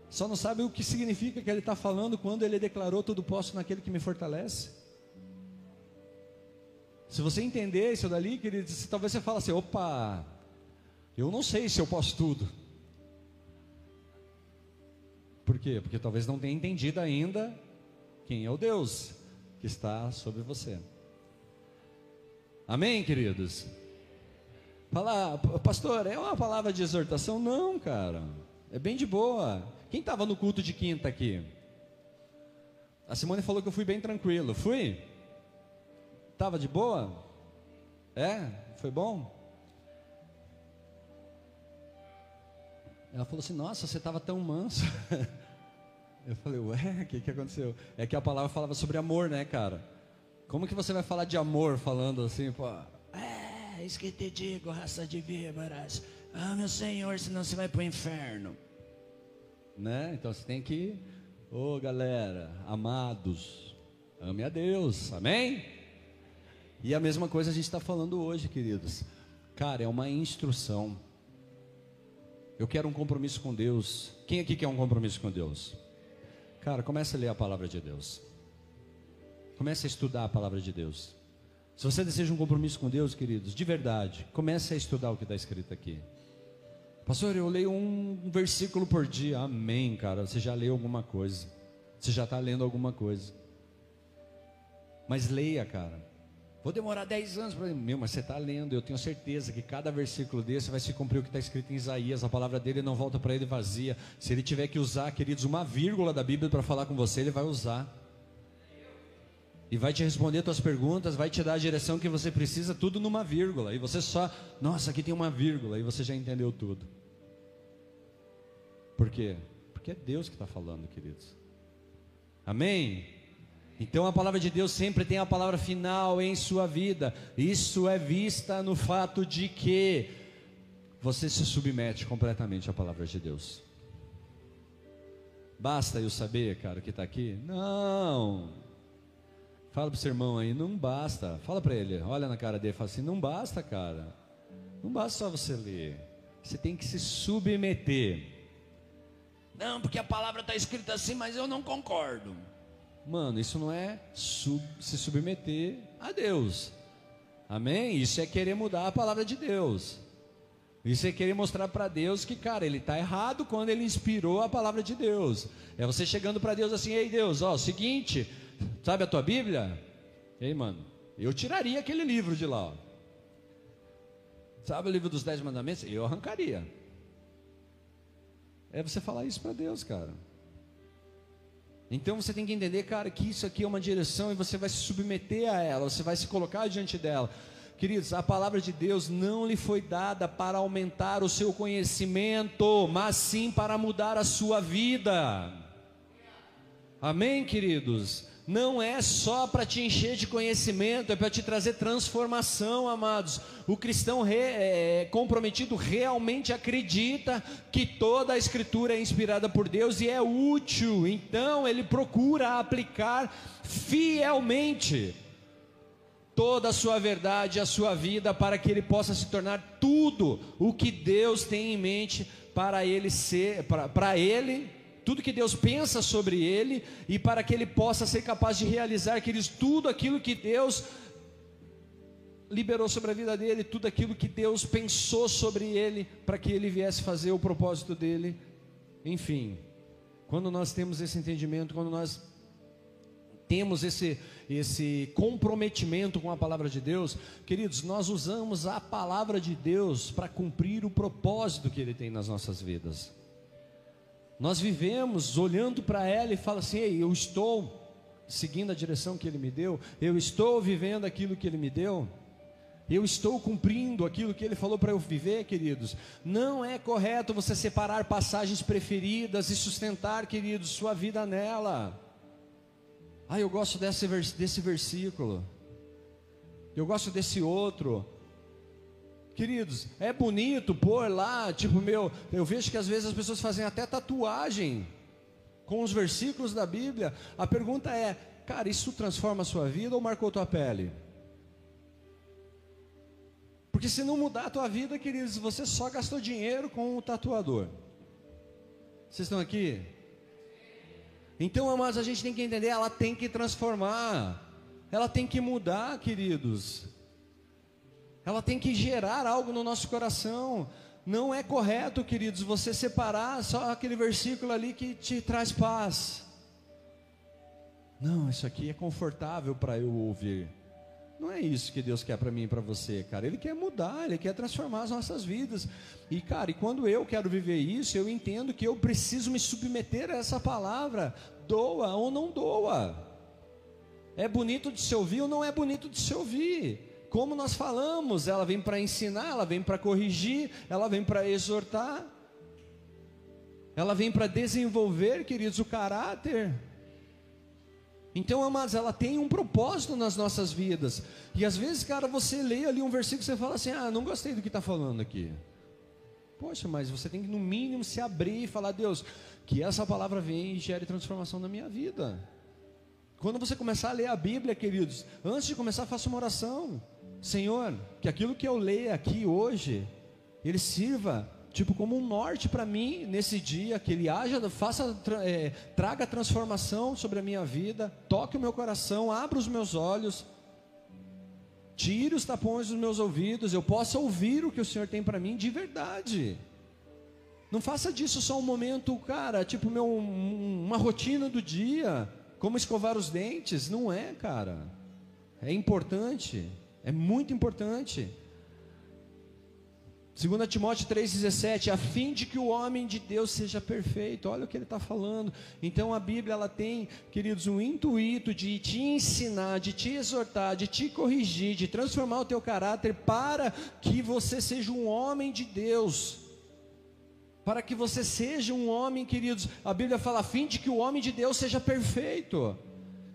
Só não sabe o que significa que ele está falando quando ele declarou tudo posso naquele que me fortalece. Se você entender isso dali, querido, talvez você fale assim: opa, eu não sei se eu posso tudo. Por quê? Porque talvez não tenha entendido ainda quem é o Deus que está sobre você. Amém, queridos? Falar, pastor, é uma palavra de exortação? Não, cara. É bem de boa. Quem estava no culto de quinta aqui? A Simone falou que eu fui bem tranquilo. Fui? Tava de boa? É? Foi bom? Ela falou assim: Nossa, você estava tão manso. Eu falei: Ué, o que, que aconteceu? É que a palavra falava sobre amor, né, cara? Como que você vai falar de amor falando assim, pô? É isso que te digo, raça de víboras. Ah, meu Senhor, senão você vai para o inferno. Né? Então você tem que, ô oh, galera, amados, ame a Deus, amém? E a mesma coisa a gente está falando hoje, queridos. Cara, é uma instrução. Eu quero um compromisso com Deus. Quem aqui quer um compromisso com Deus? Cara, comece a ler a palavra de Deus. Comece a estudar a palavra de Deus. Se você deseja um compromisso com Deus, queridos, de verdade, comece a estudar o que está escrito aqui. Pastor, eu leio um versículo por dia. Amém, cara. Você já leu alguma coisa. Você já está lendo alguma coisa. Mas leia, cara. Vou demorar 10 anos para. Meu, mas você está lendo. Eu tenho certeza que cada versículo desse vai se cumprir o que está escrito em Isaías. A palavra dele não volta para ele vazia. Se ele tiver que usar, queridos, uma vírgula da Bíblia para falar com você, ele vai usar e vai te responder tuas perguntas, vai te dar a direção que você precisa, tudo numa vírgula. E você só, nossa, aqui tem uma vírgula, e você já entendeu tudo. Por quê? Porque é Deus que está falando, queridos. Amém? Então a palavra de Deus sempre tem a palavra final em sua vida. Isso é vista no fato de que você se submete completamente à palavra de Deus. Basta eu saber, cara, que está aqui? Não. Fala para o seu irmão aí, não basta. Fala para ele, olha na cara dele, fala assim: não basta, cara. Não basta só você ler. Você tem que se submeter. Não, porque a palavra está escrita assim, mas eu não concordo. Mano, isso não é sub, se submeter a Deus. Amém? Isso é querer mudar a palavra de Deus. Isso é querer mostrar para Deus que, cara, ele está errado quando ele inspirou a palavra de Deus. É você chegando para Deus assim: ei, Deus, ó, seguinte, Sabe a tua Bíblia? Ei, mano, eu tiraria aquele livro de lá. Ó. Sabe o livro dos Dez Mandamentos? Eu arrancaria. É você falar isso para Deus, cara. Então você tem que entender, cara, que isso aqui é uma direção e você vai se submeter a ela, você vai se colocar diante dela. Queridos, a palavra de Deus não lhe foi dada para aumentar o seu conhecimento, mas sim para mudar a sua vida. Amém, queridos? Não é só para te encher de conhecimento, é para te trazer transformação, amados. O cristão re, é, comprometido realmente acredita que toda a Escritura é inspirada por Deus e é útil, então ele procura aplicar fielmente toda a sua verdade, a sua vida, para que ele possa se tornar tudo o que Deus tem em mente para ele ser, para ele tudo que Deus pensa sobre ele e para que ele possa ser capaz de realizar, queridos, tudo aquilo que Deus liberou sobre a vida dele, tudo aquilo que Deus pensou sobre ele, para que ele viesse fazer o propósito dele. Enfim, quando nós temos esse entendimento, quando nós temos esse, esse comprometimento com a palavra de Deus, queridos, nós usamos a palavra de Deus para cumprir o propósito que ele tem nas nossas vidas. Nós vivemos olhando para ela e fala assim: Ei, eu estou seguindo a direção que Ele me deu, eu estou vivendo aquilo que Ele me deu, eu estou cumprindo aquilo que Ele falou para eu viver, queridos. Não é correto você separar passagens preferidas e sustentar, queridos, sua vida nela. Ah, eu gosto desse, desse versículo, eu gosto desse outro. Queridos, é bonito pôr lá, tipo, meu, eu vejo que às vezes as pessoas fazem até tatuagem com os versículos da Bíblia. A pergunta é, cara, isso transforma a sua vida ou marcou tua pele? Porque se não mudar a tua vida, queridos, você só gastou dinheiro com o tatuador. Vocês estão aqui? Então, amados, a gente tem que entender, ela tem que transformar. Ela tem que mudar, queridos ela tem que gerar algo no nosso coração. Não é correto, queridos, você separar só aquele versículo ali que te traz paz. Não, isso aqui é confortável para eu ouvir. Não é isso que Deus quer para mim e para você, cara. Ele quer mudar, ele quer transformar as nossas vidas. E, cara, e quando eu quero viver isso, eu entendo que eu preciso me submeter a essa palavra, doa ou não doa. É bonito de se ouvir ou não é bonito de se ouvir como nós falamos, ela vem para ensinar, ela vem para corrigir, ela vem para exortar, ela vem para desenvolver, queridos, o caráter. Então, amados, ela tem um propósito nas nossas vidas. E às vezes, cara, você lê ali um versículo e você fala assim: ah, não gostei do que está falando aqui. Poxa, mas você tem que no mínimo se abrir e falar: Deus, que essa palavra venha e gere transformação na minha vida. Quando você começar a ler a Bíblia, queridos, antes de começar, faça uma oração. Senhor, que aquilo que eu leio aqui hoje, ele sirva tipo como um norte para mim nesse dia, que ele haja, faça, é, traga transformação sobre a minha vida, toque o meu coração, abra os meus olhos, tire os tapões dos meus ouvidos, eu possa ouvir o que o Senhor tem para mim de verdade. Não faça disso só um momento, cara, tipo meu, uma rotina do dia, como escovar os dentes, não é, cara. É importante. É muito importante. 2 Timóteo 3,17, a fim de que o homem de Deus seja perfeito. Olha o que ele está falando. Então a Bíblia ela tem, queridos, um intuito de te ensinar, de te exortar, de te corrigir, de transformar o teu caráter para que você seja um homem de Deus. Para que você seja um homem, queridos. A Bíblia fala a fim de que o homem de Deus seja perfeito.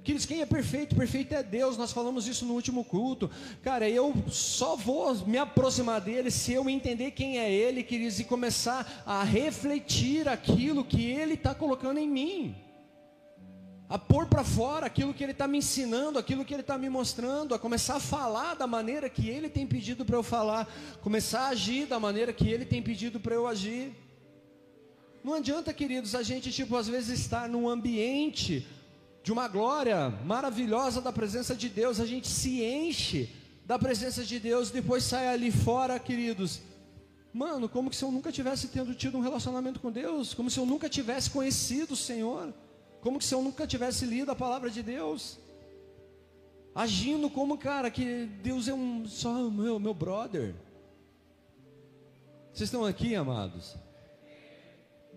Queridos, quem é perfeito? Perfeito é Deus. Nós falamos isso no último culto. Cara, eu só vou me aproximar dele se eu entender quem é ele, queridos, e começar a refletir aquilo que ele está colocando em mim. A pôr para fora aquilo que ele está me ensinando, aquilo que ele está me mostrando, a começar a falar da maneira que ele tem pedido para eu falar, começar a agir da maneira que ele tem pedido para eu agir. Não adianta, queridos, a gente, tipo, às vezes estar num ambiente de uma glória maravilhosa da presença de Deus, a gente se enche da presença de Deus, depois sai ali fora, queridos. Mano, como se eu nunca tivesse tendo tido um relacionamento com Deus, como se eu nunca tivesse conhecido o Senhor, como se eu nunca tivesse lido a palavra de Deus, agindo como cara que Deus é um só meu meu brother. Vocês estão aqui, amados?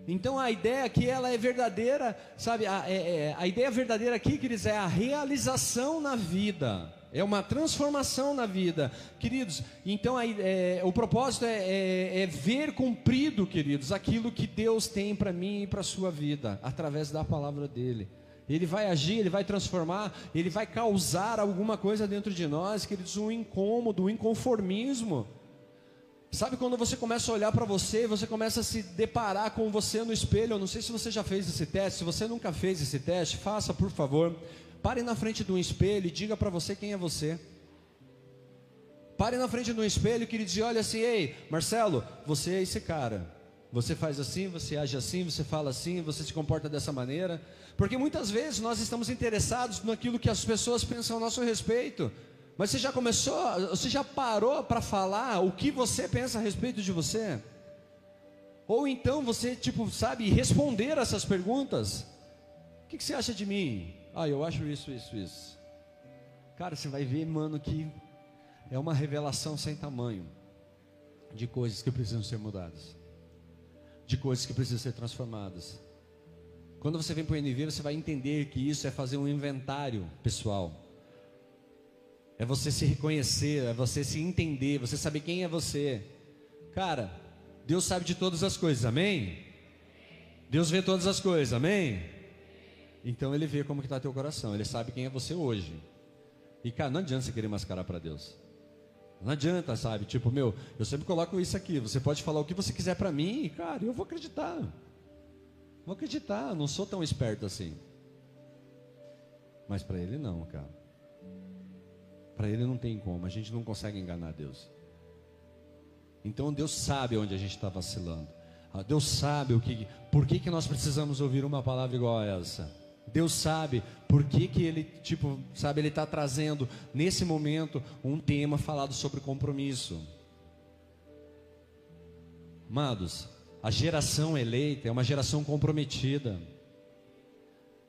Então a ideia aqui ela é verdadeira, sabe? A, é, é, a ideia verdadeira aqui, queridos, é a realização na vida, é uma transformação na vida, queridos. Então é, o propósito é, é, é, ver cumprido, queridos, aquilo que Deus tem para mim e para a sua vida, através da palavra dele. Ele vai agir, ele vai transformar, ele vai causar alguma coisa dentro de nós, queridos, um incômodo, um inconformismo. Sabe quando você começa a olhar para você, você começa a se deparar com você no espelho? Eu não sei se você já fez esse teste. Se você nunca fez esse teste, faça, por favor. Pare na frente de um espelho e diga para você quem é você. Pare na frente de um espelho que ele diz: Olha assim, ei, Marcelo, você é esse cara. Você faz assim, você age assim, você fala assim, você se comporta dessa maneira. Porque muitas vezes nós estamos interessados naquilo que as pessoas pensam a nosso respeito. Mas você já começou, você já parou para falar o que você pensa a respeito de você? Ou então você, tipo, sabe, responder essas perguntas? O que, que você acha de mim? Ah, eu acho isso, isso, isso. Cara, você vai ver, mano, que é uma revelação sem tamanho de coisas que precisam ser mudadas, de coisas que precisam ser transformadas. Quando você vem para o NV, você vai entender que isso é fazer um inventário pessoal é você se reconhecer, é você se entender, você saber quem é você. Cara, Deus sabe de todas as coisas, amém? Deus vê todas as coisas, amém? Então Ele vê como que está teu coração, Ele sabe quem é você hoje. E cara, não adianta você querer mascarar para Deus. Não adianta, sabe? Tipo, meu, eu sempre coloco isso aqui. Você pode falar o que você quiser para mim, cara, eu vou acreditar. Vou acreditar, não sou tão esperto assim. Mas para ele não, cara. Para ele não tem como, a gente não consegue enganar Deus. Então Deus sabe onde a gente está vacilando. Ah, Deus sabe o que, por que, que nós precisamos ouvir uma palavra igual a essa. Deus sabe por que, que ele, tipo, sabe, ele está trazendo nesse momento um tema falado sobre compromisso. Amados, a geração eleita é uma geração comprometida.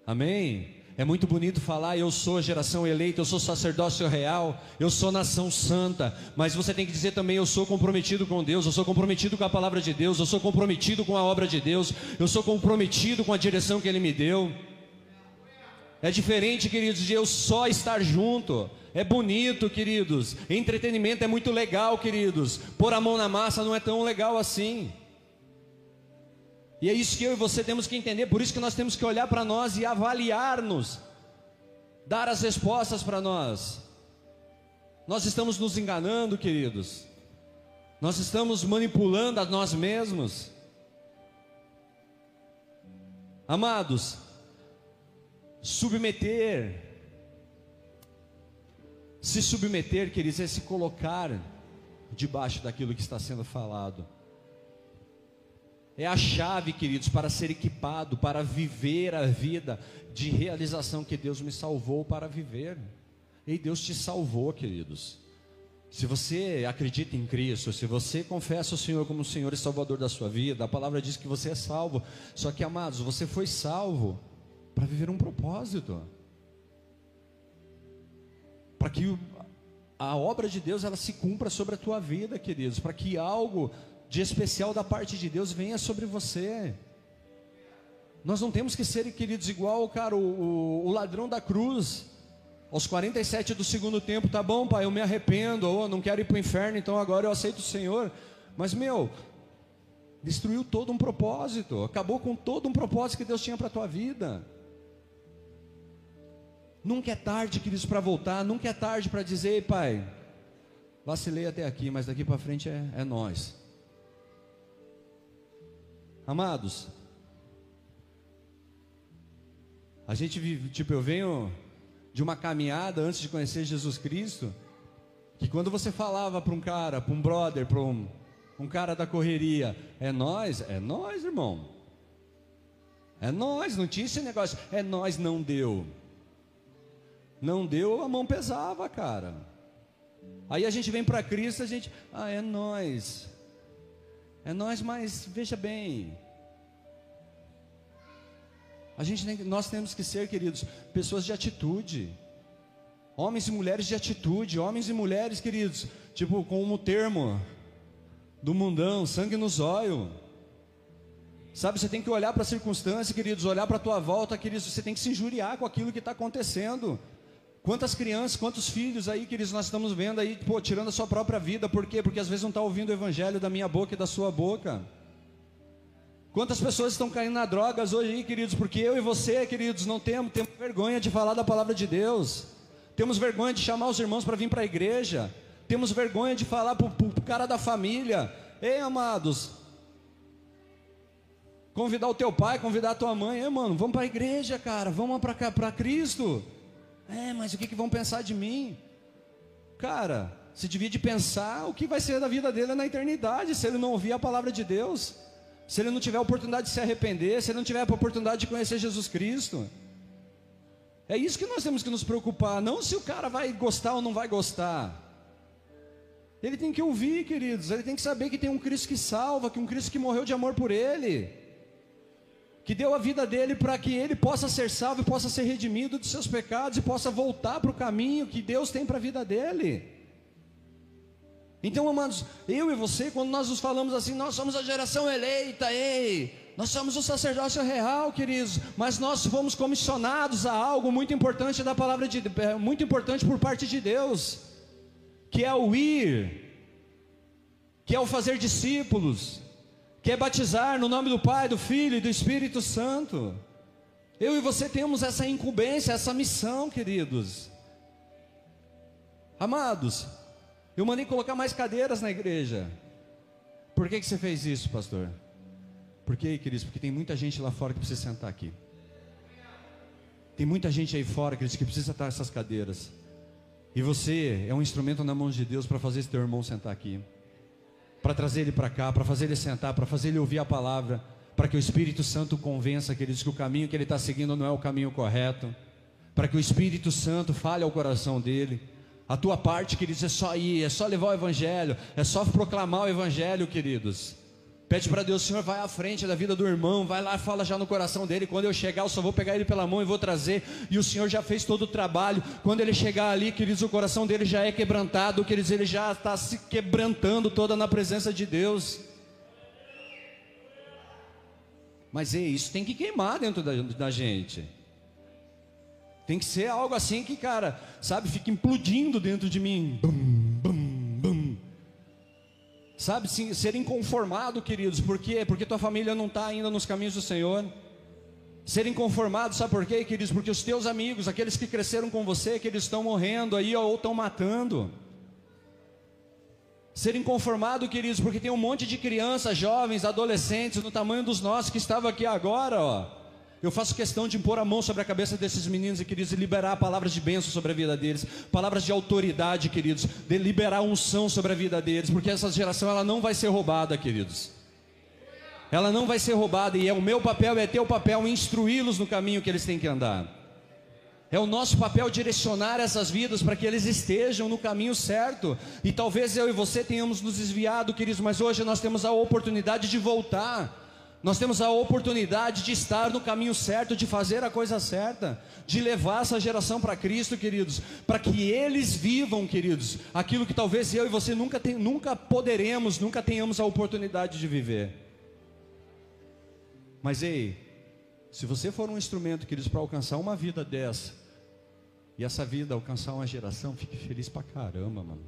Amém? É muito bonito falar, eu sou geração eleita, eu sou sacerdócio real, eu sou nação santa, mas você tem que dizer também, eu sou comprometido com Deus, eu sou comprometido com a palavra de Deus, eu sou comprometido com a obra de Deus, eu sou comprometido com a direção que Ele me deu. É diferente, queridos, de eu só estar junto. É bonito, queridos. Entretenimento é muito legal, queridos. Pôr a mão na massa não é tão legal assim. E é isso que eu e você temos que entender, por isso que nós temos que olhar para nós e avaliar-nos, dar as respostas para nós. Nós estamos nos enganando, queridos, nós estamos manipulando a nós mesmos. Amados, submeter, se submeter, queridos, é se colocar debaixo daquilo que está sendo falado. É a chave, queridos, para ser equipado, para viver a vida de realização que Deus me salvou para viver. E Deus te salvou, queridos. Se você acredita em Cristo, se você confessa o Senhor como o Senhor e Salvador da sua vida, a palavra diz que você é salvo. Só que, amados, você foi salvo para viver um propósito. Para que a obra de Deus ela se cumpra sobre a tua vida, queridos, para que algo de especial da parte de Deus venha sobre você. Nós não temos que ser, queridos, igual, cara, o, o, o ladrão da cruz. Aos 47 do segundo tempo, tá bom, pai, eu me arrependo, ou não quero ir para o inferno, então agora eu aceito o Senhor. Mas, meu, destruiu todo um propósito, acabou com todo um propósito que Deus tinha para a tua vida. Nunca é tarde, queridos, para voltar, nunca é tarde para dizer, pai, vacilei até aqui, mas daqui para frente é, é nós. Amados, a gente vive, tipo, eu venho de uma caminhada antes de conhecer Jesus Cristo, que quando você falava para um cara, para um brother, para um, um cara da correria, é nós, é nós, irmão. É nós, não tinha esse negócio, é nós, não deu. Não deu, a mão pesava, cara. Aí a gente vem para Cristo, a gente, ah, é nós. É nós, mas veja bem. A gente nós temos que ser, queridos, pessoas de atitude. Homens e mulheres de atitude, homens e mulheres, queridos, tipo, com um termo, do mundão, sangue nos olhos. Sabe, você tem que olhar para a circunstância, queridos, olhar para a tua volta, queridos, você tem que se injuriar com aquilo que está acontecendo. Quantas crianças, quantos filhos aí, queridos, nós estamos vendo aí, pô, tirando a sua própria vida, por quê? Porque às vezes não está ouvindo o evangelho da minha boca e da sua boca. Quantas pessoas estão caindo na drogas hoje aí, queridos, porque eu e você, queridos, não temos, temos vergonha de falar da palavra de Deus, temos vergonha de chamar os irmãos para vir para a igreja, temos vergonha de falar para o cara da família, ei amados, convidar o teu pai, convidar a tua mãe, ei mano, vamos para a igreja, cara, vamos para Cristo. É, mas o que, que vão pensar de mim? Cara, se devia de pensar o que vai ser da vida dele na eternidade, se ele não ouvir a palavra de Deus, se ele não tiver a oportunidade de se arrepender, se ele não tiver a oportunidade de conhecer Jesus Cristo. É isso que nós temos que nos preocupar, não se o cara vai gostar ou não vai gostar. Ele tem que ouvir, queridos, ele tem que saber que tem um Cristo que salva, que um Cristo que morreu de amor por ele que deu a vida dele para que ele possa ser salvo possa ser redimido dos seus pecados e possa voltar para o caminho que Deus tem para a vida dele. Então, amados, eu e você, quando nós nos falamos assim, nós somos a geração eleita, ei, nós somos o sacerdócio real, queridos, mas nós fomos comissionados a algo muito importante da palavra de é, muito importante por parte de Deus, que é o ir, que é o fazer discípulos, que é batizar no nome do Pai, do Filho e do Espírito Santo. Eu e você temos essa incumbência, essa missão, queridos. Amados, eu mandei colocar mais cadeiras na igreja. Por que, que você fez isso, pastor? Por que, queridos? Porque tem muita gente lá fora que precisa sentar aqui. Tem muita gente aí fora, queridos, que precisa estar nessas cadeiras. E você é um instrumento na mão de Deus para fazer esse teu irmão sentar aqui para trazer ele para cá, para fazer ele sentar, para fazer ele ouvir a palavra, para que o Espírito Santo convença, queridos, que o caminho que ele está seguindo não é o caminho correto, para que o Espírito Santo fale ao coração dele. A tua parte, queridos, é só ir, é só levar o Evangelho, é só proclamar o Evangelho, queridos. Pede para Deus, Senhor, vai à frente da vida do irmão, vai lá, fala já no coração dele. Quando eu chegar, eu só vou pegar ele pela mão e vou trazer. E o Senhor já fez todo o trabalho. Quando ele chegar ali, queridos, o coração dele já é quebrantado, queridos, ele já está se quebrantando toda na presença de Deus. Mas ei, isso tem que queimar dentro da, da gente. Tem que ser algo assim que, cara, sabe, fica implodindo dentro de mim. Bum, bum, Sabe, sim, ser inconformado, queridos, por quê? Porque tua família não está ainda nos caminhos do Senhor. Ser inconformado, sabe por quê, queridos? Porque os teus amigos, aqueles que cresceram com você, que eles estão morrendo aí ou estão matando. Ser inconformado, queridos, porque tem um monte de crianças, jovens, adolescentes, no tamanho dos nossos, que estavam aqui agora, ó eu faço questão de impor a mão sobre a cabeça desses meninos e queridos e liberar palavras de bênção sobre a vida deles, palavras de autoridade, queridos, de liberar unção sobre a vida deles, porque essa geração ela não vai ser roubada, queridos. Ela não vai ser roubada e é o meu papel, é teu papel instruí-los no caminho que eles têm que andar. É o nosso papel direcionar essas vidas para que eles estejam no caminho certo. E talvez eu e você tenhamos nos desviado, queridos, mas hoje nós temos a oportunidade de voltar nós temos a oportunidade de estar no caminho certo, de fazer a coisa certa, de levar essa geração para Cristo, queridos, para que eles vivam, queridos, aquilo que talvez eu e você nunca, tem, nunca poderemos, nunca tenhamos a oportunidade de viver. Mas ei, se você for um instrumento, queridos, para alcançar uma vida dessa, e essa vida alcançar uma geração, fique feliz pra caramba, mano.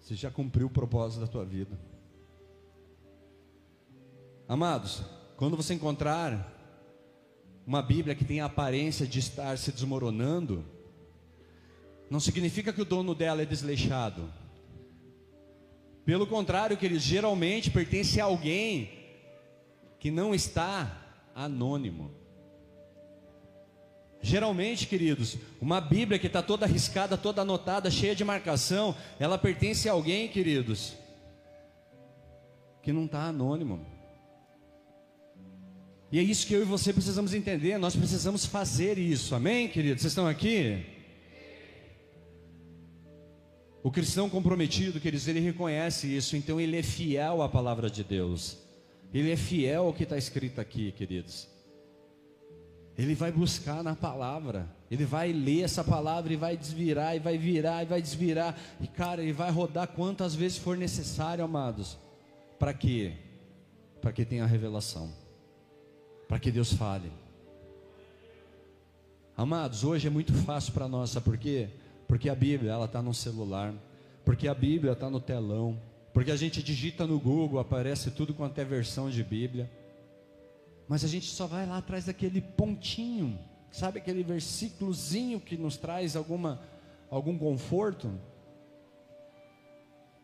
Você já cumpriu o propósito da tua vida. Amados, quando você encontrar uma Bíblia que tem a aparência de estar se desmoronando, não significa que o dono dela é desleixado. Pelo contrário, que ele geralmente pertence a alguém que não está anônimo. Geralmente, queridos, uma Bíblia que está toda arriscada, toda anotada, cheia de marcação, ela pertence a alguém, queridos, que não está anônimo. E é isso que eu e você precisamos entender, nós precisamos fazer isso, amém, queridos? Vocês estão aqui? O cristão comprometido, queridos, ele reconhece isso, então ele é fiel à palavra de Deus, ele é fiel ao que está escrito aqui, queridos. Ele vai buscar na palavra, Ele vai ler essa palavra e vai desvirar, e vai virar, e vai desvirar. E cara, ele vai rodar quantas vezes for necessário, amados. Para quê? Para que tenha revelação. Para que Deus fale. Amados, hoje é muito fácil para nós, sabe por quê? Porque a Bíblia ela está no celular, porque a Bíblia está no telão, porque a gente digita no Google, aparece tudo quanto é versão de Bíblia. Mas a gente só vai lá atrás daquele pontinho Sabe aquele versículozinho que nos traz alguma, algum conforto?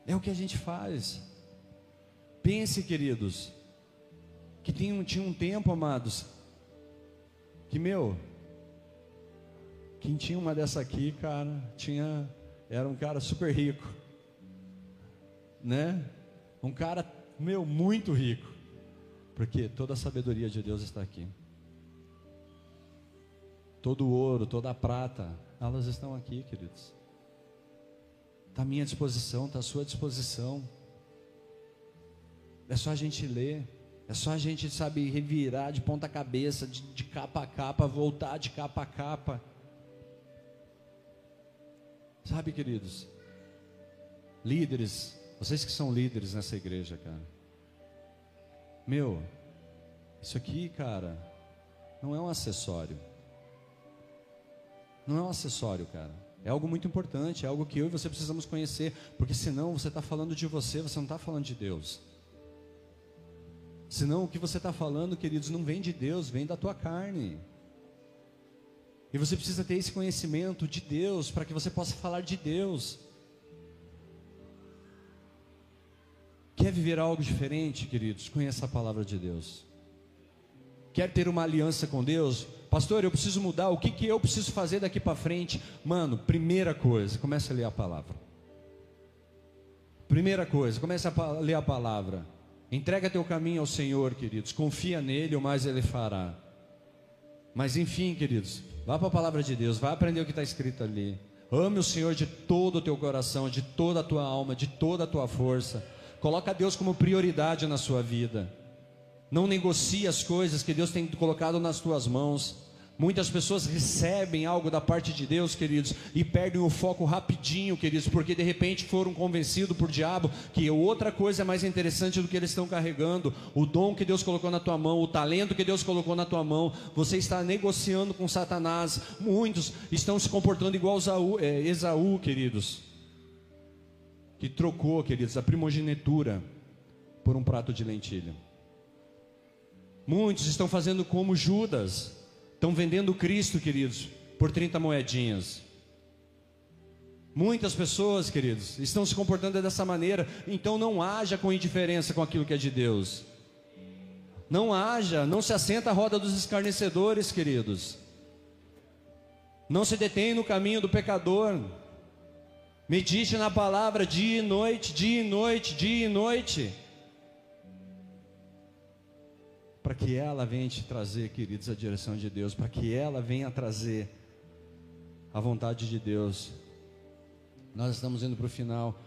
É o que a gente faz. Pense, queridos, que tinha um, tinha um tempo, amados, que meu, quem tinha uma dessa aqui, cara, tinha, era um cara super rico, né? Um cara, meu, muito rico, porque toda a sabedoria de Deus está aqui todo o ouro, toda a prata, elas estão aqui, queridos. Está à minha disposição, está à sua disposição. É só a gente ler, é só a gente, sabe, revirar de ponta cabeça, de, de capa a capa, voltar de capa a capa. Sabe, queridos, líderes, vocês que são líderes nessa igreja, cara. Meu, isso aqui, cara, não é um acessório. Não é um acessório, cara. É algo muito importante, é algo que eu e você precisamos conhecer, porque senão você está falando de você, você não está falando de Deus. Senão o que você está falando, queridos, não vem de Deus, vem da tua carne. E você precisa ter esse conhecimento de Deus para que você possa falar de Deus. Quer viver algo diferente, queridos? Conheça a palavra de Deus. Quer ter uma aliança com Deus? Pastor, eu preciso mudar, o que, que eu preciso fazer daqui para frente? Mano, primeira coisa, comece a ler a palavra. Primeira coisa, comece a ler a palavra. Entrega teu caminho ao Senhor, queridos. Confia nele, o mais ele fará. Mas enfim, queridos, vá para a palavra de Deus, vá aprender o que está escrito ali. Ame o Senhor de todo o teu coração, de toda a tua alma, de toda a tua força. Coloca Deus como prioridade na sua vida. Não negocie as coisas que Deus tem colocado nas tuas mãos. Muitas pessoas recebem algo da parte de Deus, queridos, e perdem o foco rapidinho, queridos, porque de repente foram convencidos por diabo que outra coisa é mais interessante do que eles estão carregando. O dom que Deus colocou na tua mão, o talento que Deus colocou na tua mão, você está negociando com Satanás. Muitos estão se comportando igual Esaú, é, Esaú queridos, que trocou, queridos, a primogenitura por um prato de lentilha. Muitos estão fazendo como Judas, estão vendendo Cristo, queridos, por 30 moedinhas. Muitas pessoas, queridos, estão se comportando dessa maneira, então não haja com indiferença com aquilo que é de Deus. Não haja, não se assenta à roda dos escarnecedores, queridos. Não se detém no caminho do pecador. Medite na palavra dia e noite, dia e noite, dia e noite para que ela venha te trazer, queridos, a direção de Deus, para que ela venha trazer a vontade de Deus. Nós estamos indo para o final.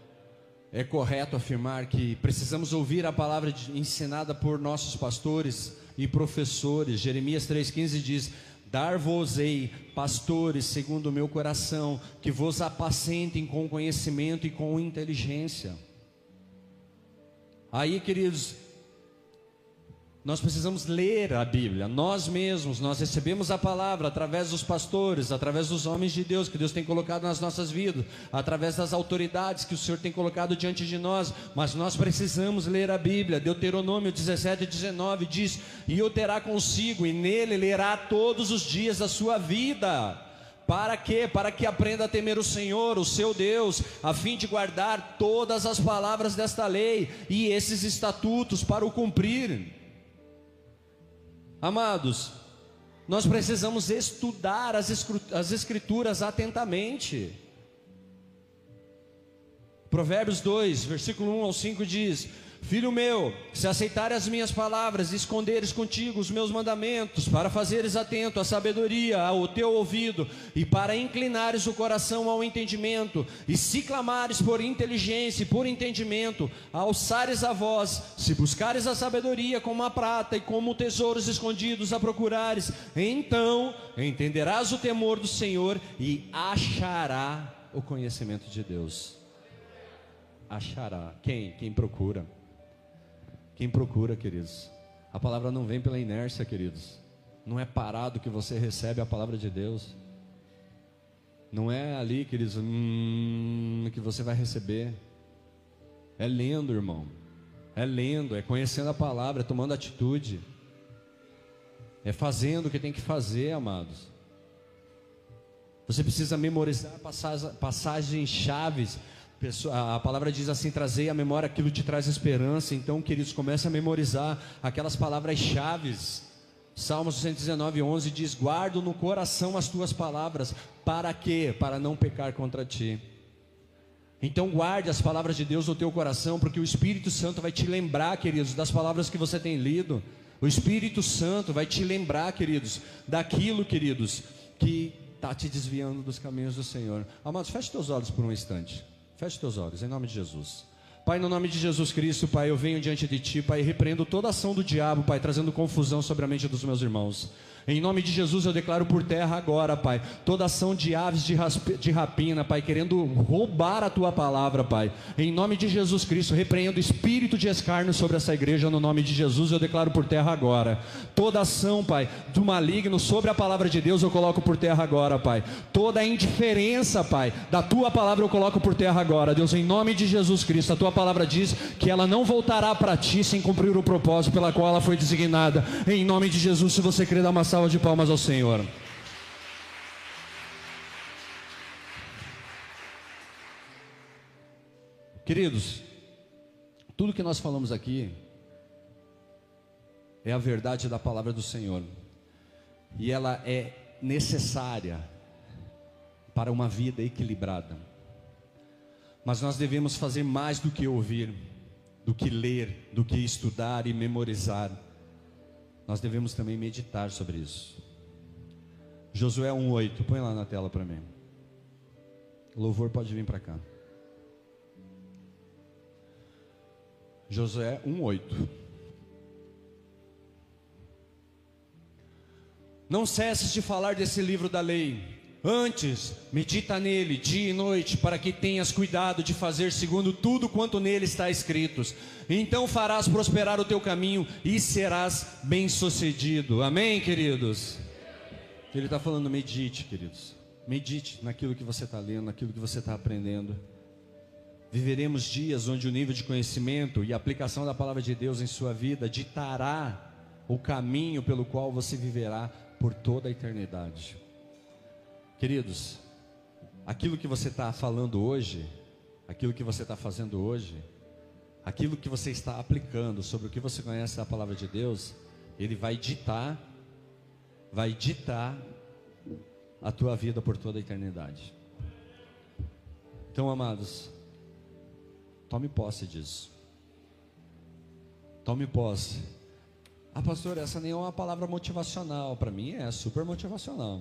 É correto afirmar que precisamos ouvir a palavra de, ensinada por nossos pastores e professores. Jeremias 3,15 diz: Dar-vos-ei pastores segundo o meu coração, que vos apacentem com conhecimento e com inteligência. Aí, queridos, nós precisamos ler a Bíblia, nós mesmos, nós recebemos a palavra através dos pastores, através dos homens de Deus que Deus tem colocado nas nossas vidas, através das autoridades que o Senhor tem colocado diante de nós, mas nós precisamos ler a Bíblia. Deuteronômio 17 e 19 diz: E o terá consigo, e nele lerá todos os dias da sua vida. Para quê? Para que aprenda a temer o Senhor, o seu Deus, a fim de guardar todas as palavras desta lei e esses estatutos para o cumprir. Amados, nós precisamos estudar as Escrituras atentamente. Provérbios 2, versículo 1 ao 5 diz: Filho meu, se aceitares as minhas palavras e esconderes contigo os meus mandamentos, para fazeres atento à sabedoria, ao teu ouvido, e para inclinares o coração ao entendimento, e se clamares por inteligência e por entendimento, alçares a voz, se buscares a sabedoria como a prata e como tesouros escondidos a procurares, então entenderás o temor do Senhor e achará o conhecimento de Deus. Achará. Quem? Quem procura. Quem procura, queridos. A palavra não vem pela inércia, queridos. Não é parado que você recebe a palavra de Deus. Não é ali, queridos, hum, que você vai receber. É lendo, irmão. É lendo, é conhecendo a palavra, é tomando atitude. É fazendo o que tem que fazer, amados. Você precisa memorizar passagens chaves a palavra diz assim: trazei à memória aquilo que te traz esperança. Então, queridos, comece a memorizar aquelas palavras-chave. Salmos 119, 11 diz: Guardo no coração as tuas palavras. Para quê? Para não pecar contra ti. Então, guarde as palavras de Deus no teu coração, porque o Espírito Santo vai te lembrar, queridos, das palavras que você tem lido. O Espírito Santo vai te lembrar, queridos, daquilo, queridos, que está te desviando dos caminhos do Senhor. Amados, feche teus olhos por um instante. Feche teus olhos, em nome de Jesus. Pai, no nome de Jesus Cristo, Pai, eu venho diante de Ti, Pai, repreendo toda ação do diabo, Pai, trazendo confusão sobre a mente dos meus irmãos. Em nome de Jesus eu declaro por terra agora, Pai, toda ação de aves de, de rapina, Pai, querendo roubar a tua palavra, Pai. Em nome de Jesus Cristo, repreendo espírito de escárnio sobre essa igreja, no nome de Jesus eu declaro por terra agora. Toda ação, Pai, do maligno sobre a palavra de Deus eu coloco por terra agora, Pai. Toda a indiferença, Pai, da tua palavra eu coloco por terra agora, Deus, em nome de Jesus Cristo. A tua palavra diz que ela não voltará para ti sem cumprir o propósito pela qual ela foi designada. Em nome de Jesus, se você crer, dá uma salva de palmas ao Senhor. Queridos, tudo que nós falamos aqui é a verdade da palavra do Senhor, e ela é necessária para uma vida equilibrada. Mas nós devemos fazer mais do que ouvir, do que ler, do que estudar e memorizar. Nós devemos também meditar sobre isso. Josué 1:8, põe lá na tela para mim. Louvor pode vir para cá. Josué 1:8. Não cesses de falar desse livro da lei. Antes, medita nele dia e noite, para que tenhas cuidado de fazer segundo tudo quanto nele está escrito. Então farás prosperar o teu caminho e serás bem-sucedido. Amém, queridos? Ele está falando, medite, queridos. Medite naquilo que você está lendo, naquilo que você está aprendendo. Viveremos dias onde o nível de conhecimento e aplicação da palavra de Deus em sua vida ditará o caminho pelo qual você viverá por toda a eternidade. Queridos, aquilo que você está falando hoje, aquilo que você está fazendo hoje, aquilo que você está aplicando sobre o que você conhece da palavra de Deus, ele vai ditar vai ditar a tua vida por toda a eternidade. Então, amados, tome posse disso. Tome posse. Ah, pastor, essa nem é uma palavra motivacional. Para mim é super motivacional.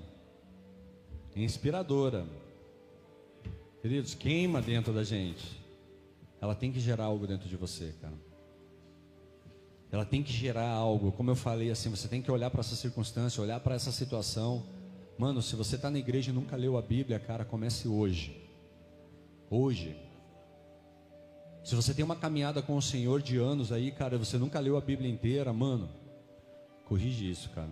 Inspiradora. Queridos, queima dentro da gente. Ela tem que gerar algo dentro de você, cara ela tem que gerar algo. Como eu falei assim, você tem que olhar para essa circunstância, olhar para essa situação. Mano, se você está na igreja e nunca leu a Bíblia, cara, comece hoje. Hoje. Se você tem uma caminhada com o Senhor de anos aí, cara, você nunca leu a Bíblia inteira, mano, corrige isso, cara.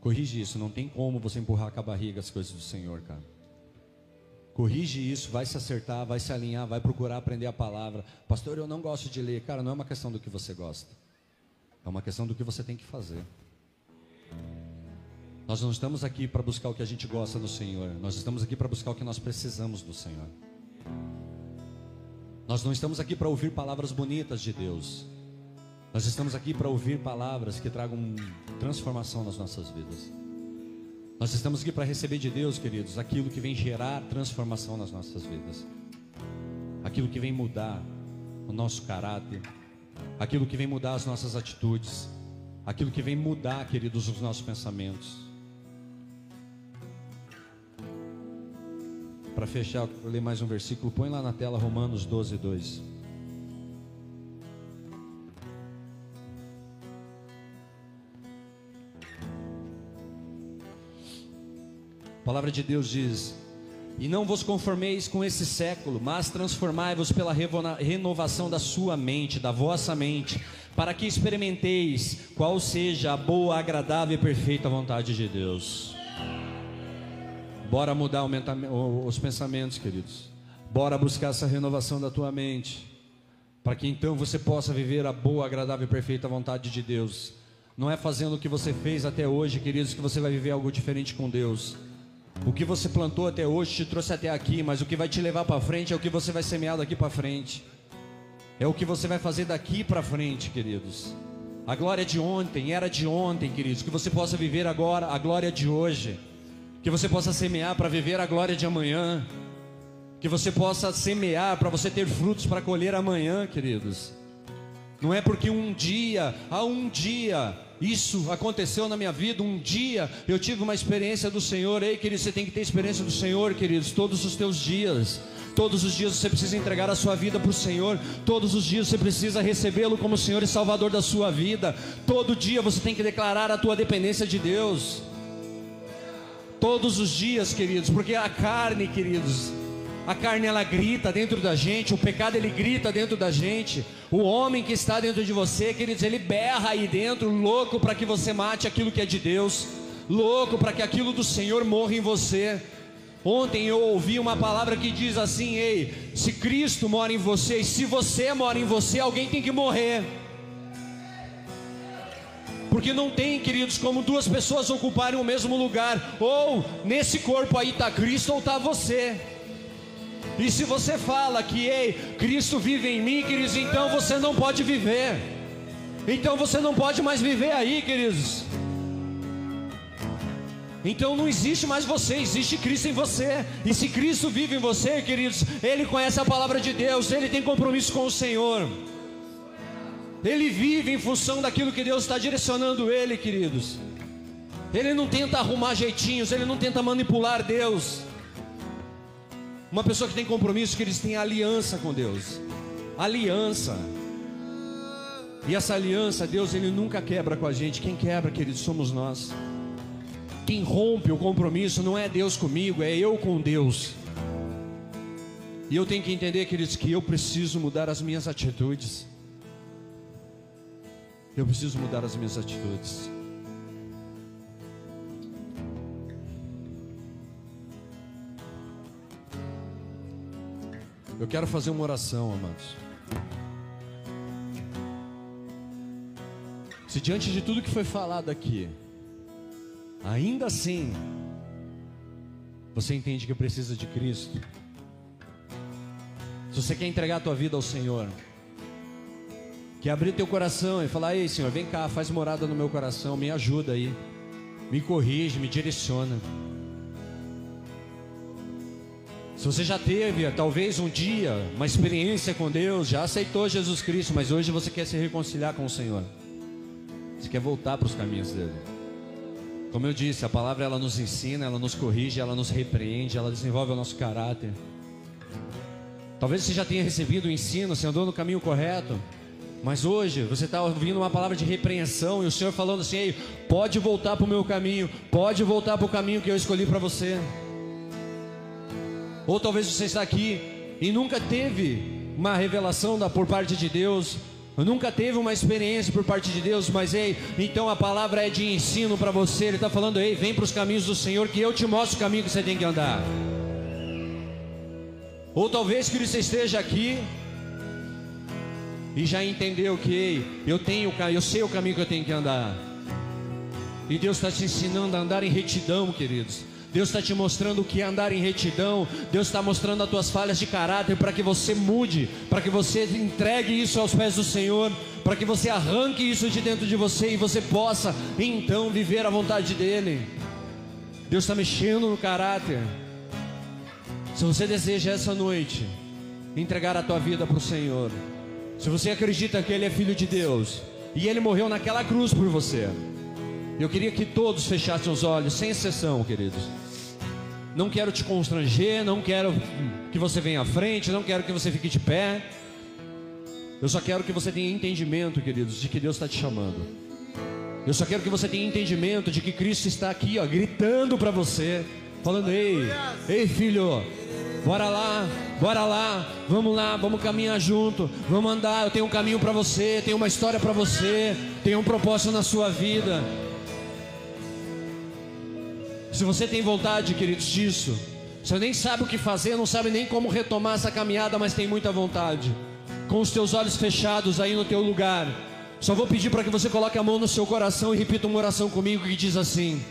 Corrige isso, não tem como você empurrar com a barriga as coisas do Senhor, cara. Corrige isso, vai se acertar, vai se alinhar, vai procurar aprender a palavra. Pastor, eu não gosto de ler. Cara, não é uma questão do que você gosta. É uma questão do que você tem que fazer. Nós não estamos aqui para buscar o que a gente gosta do Senhor. Nós estamos aqui para buscar o que nós precisamos do Senhor. Nós não estamos aqui para ouvir palavras bonitas de Deus. Nós estamos aqui para ouvir palavras que tragam transformação nas nossas vidas. Nós estamos aqui para receber de Deus, queridos, aquilo que vem gerar transformação nas nossas vidas, aquilo que vem mudar o nosso caráter, aquilo que vem mudar as nossas atitudes, aquilo que vem mudar, queridos, os nossos pensamentos. Para fechar, vou ler mais um versículo, põe lá na tela Romanos 12, 2. Palavra de Deus diz: E não vos conformeis com esse século, mas transformai-vos pela renovação da sua mente, da vossa mente, para que experimenteis qual seja a boa, agradável e perfeita vontade de Deus. Bora mudar os pensamentos, queridos. Bora buscar essa renovação da tua mente, para que então você possa viver a boa, agradável e perfeita vontade de Deus. Não é fazendo o que você fez até hoje, queridos, que você vai viver algo diferente com Deus. O que você plantou até hoje te trouxe até aqui, mas o que vai te levar para frente é o que você vai semear daqui para frente. É o que você vai fazer daqui para frente, queridos. A glória de ontem era de ontem, queridos. Que você possa viver agora a glória de hoje. Que você possa semear para viver a glória de amanhã. Que você possa semear para você ter frutos para colher amanhã, queridos. Não é porque um dia, há um dia, isso aconteceu na minha vida. Um dia eu tive uma experiência do Senhor. Ei, querido, você tem que ter experiência do Senhor, queridos, todos os teus dias. Todos os dias você precisa entregar a sua vida para o Senhor. Todos os dias você precisa recebê-lo como Senhor e Salvador da sua vida. Todo dia você tem que declarar a tua dependência de Deus. Todos os dias, queridos, porque a carne, queridos, a carne ela grita dentro da gente, o pecado ele grita dentro da gente. O homem que está dentro de você, queridos, ele berra aí dentro, louco para que você mate aquilo que é de Deus, louco para que aquilo do Senhor morra em você. Ontem eu ouvi uma palavra que diz assim: Ei, se Cristo mora em você, e se você mora em você, alguém tem que morrer. Porque não tem, queridos, como duas pessoas ocuparem o mesmo lugar. Ou nesse corpo aí está Cristo ou está você. E se você fala que ei, Cristo vive em mim, queridos, então você não pode viver. Então você não pode mais viver aí, queridos. Então não existe mais você, existe Cristo em você. E se Cristo vive em você, queridos, ele conhece a palavra de Deus, ele tem compromisso com o Senhor. Ele vive em função daquilo que Deus está direcionando ele, queridos. Ele não tenta arrumar jeitinhos, ele não tenta manipular Deus. Uma pessoa que tem compromisso, que eles têm aliança com Deus. Aliança. E essa aliança, Deus, ele nunca quebra com a gente. Quem quebra, queridos, somos nós. Quem rompe o compromisso não é Deus comigo, é eu com Deus. E eu tenho que entender, queridos, que eu preciso mudar as minhas atitudes. Eu preciso mudar as minhas atitudes. Eu quero fazer uma oração, amados. Se diante de tudo que foi falado aqui, ainda assim, você entende que precisa de Cristo, se você quer entregar a tua vida ao Senhor, quer abrir teu coração e falar: Ei, Senhor, vem cá, faz morada no meu coração, me ajuda aí, me corrige, me direciona. Se você já teve, talvez um dia, uma experiência com Deus, já aceitou Jesus Cristo, mas hoje você quer se reconciliar com o Senhor. Você quer voltar para os caminhos dele. Como eu disse, a palavra ela nos ensina, ela nos corrige, ela nos repreende, ela desenvolve o nosso caráter. Talvez você já tenha recebido o ensino, você andou no caminho correto, mas hoje você está ouvindo uma palavra de repreensão e o Senhor falando assim: Ei, pode voltar para o meu caminho, pode voltar para o caminho que eu escolhi para você. Ou talvez você está aqui e nunca teve uma revelação da, por parte de Deus, nunca teve uma experiência por parte de Deus, mas ei, então a palavra é de ensino para você. Ele está falando, ei, vem para os caminhos do Senhor, que eu te mostro o caminho que você tem que andar. Ou talvez que você esteja aqui e já entendeu que ei, eu tenho, eu sei o caminho que eu tenho que andar. E Deus está te ensinando a andar em retidão, queridos. Deus está te mostrando o que é andar em retidão. Deus está mostrando as tuas falhas de caráter para que você mude, para que você entregue isso aos pés do Senhor, para que você arranque isso de dentro de você e você possa então viver a vontade dEle. Deus está mexendo no caráter. Se você deseja essa noite entregar a tua vida para o Senhor, Se você acredita que Ele é filho de Deus e Ele morreu naquela cruz por você, eu queria que todos fechassem os olhos, sem exceção, queridos. Não quero te constranger, não quero que você venha à frente, não quero que você fique de pé. Eu só quero que você tenha entendimento, queridos, de que Deus está te chamando. Eu só quero que você tenha entendimento de que Cristo está aqui, ó, gritando para você, falando: Ei, ei, filho, bora lá, bora lá, vamos lá, vamos caminhar junto, vamos andar. Eu tenho um caminho para você, tenho uma história para você, tenho um propósito na sua vida. Se você tem vontade, queridos, disso, você nem sabe o que fazer, não sabe nem como retomar essa caminhada, mas tem muita vontade. Com os teus olhos fechados aí no teu lugar, só vou pedir para que você coloque a mão no seu coração e repita uma oração comigo que diz assim: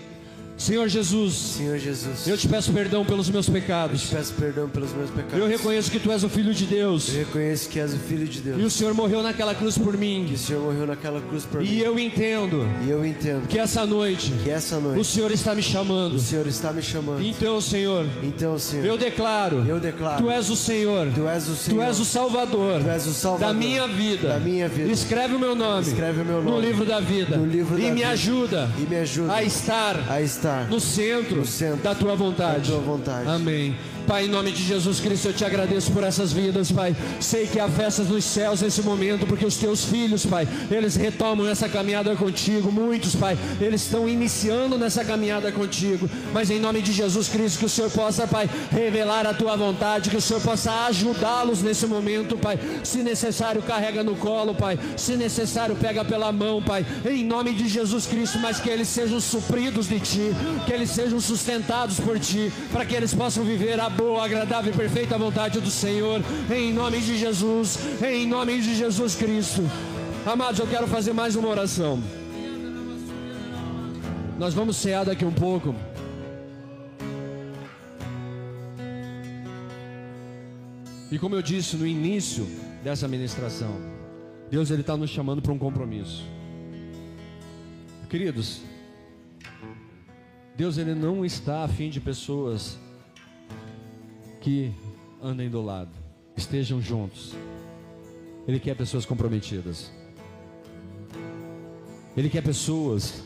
Senhor Jesus, Senhor Jesus, eu te peço perdão pelos meus eu pecados. te peço perdão pelos meus pecados. Eu reconheço que tu és o filho de Deus Eu reconheço que és o Filho de e Deus. o Senhor morreu naquela cruz por mim. o Senhor morreu naquela cruz por E mim. eu entendo E eu entendo que essa noite que essa o noite Senhor está me chamando. o Senhor está me chamando. Então, Senhor, Então, Senhor, eu declaro, eu declaro: tu és o Senhor. Tu és o Senhor. Tu és o Salvador, Tu és o Salvador da minha vida. da minha vida. Escreve o meu nome, Escreve o meu no nome livro da vida. no livro e da me vida. ajuda e me ajuda a estar a estar no centro, no centro da tua vontade. da tua vontade. Amém. Pai, em nome de Jesus Cristo, eu te agradeço por essas vidas, Pai. Sei que há festas nos céus nesse momento, porque os teus filhos, Pai, eles retomam essa caminhada contigo. Muitos, Pai, eles estão iniciando nessa caminhada contigo. Mas em nome de Jesus Cristo, que o Senhor possa, Pai, revelar a tua vontade, que o Senhor possa ajudá-los nesse momento, Pai. Se necessário, carrega no colo, Pai. Se necessário, pega pela mão, Pai. Em nome de Jesus Cristo, mas que eles sejam supridos de Ti, que eles sejam sustentados por Ti, para que eles possam viver a boa, agradável e perfeita vontade do Senhor. Em nome de Jesus, em nome de Jesus Cristo. Amados, eu quero fazer mais uma oração. Nós vamos cear daqui um pouco. E como eu disse no início dessa ministração, Deus ele está nos chamando para um compromisso. Queridos, Deus ele não está afim de pessoas que andem do lado, estejam juntos. Ele quer pessoas comprometidas. Ele quer pessoas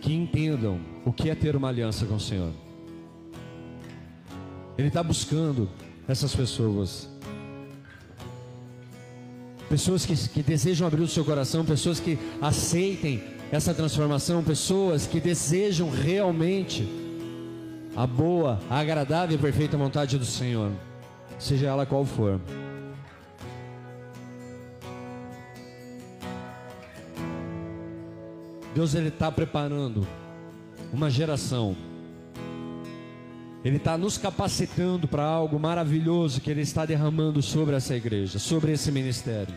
que entendam o que é ter uma aliança com o Senhor. Ele está buscando essas pessoas. Pessoas que, que desejam abrir o seu coração, pessoas que aceitem essa transformação, pessoas que desejam realmente a boa, a agradável e perfeita vontade do Senhor, seja ela qual for. Deus ele está preparando uma geração. Ele está nos capacitando para algo maravilhoso que Ele está derramando sobre essa igreja, sobre esse ministério.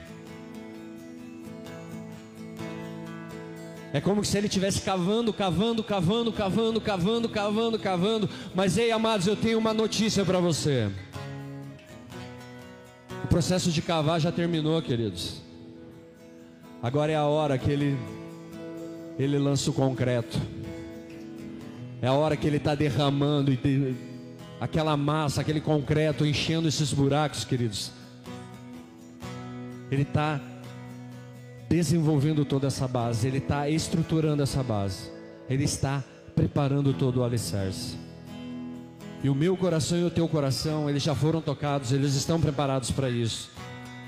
É como se ele estivesse cavando, cavando, cavando, cavando, cavando, cavando, cavando. Mas ei, amados, eu tenho uma notícia para você. O processo de cavar já terminou, queridos. Agora é a hora que ele ele lança o concreto. É a hora que ele está derramando e aquela massa, aquele concreto, enchendo esses buracos, queridos. Ele está desenvolvendo toda essa base, ele está estruturando essa base, ele está preparando todo o alicerce. E o meu coração e o teu coração, eles já foram tocados, eles estão preparados para isso.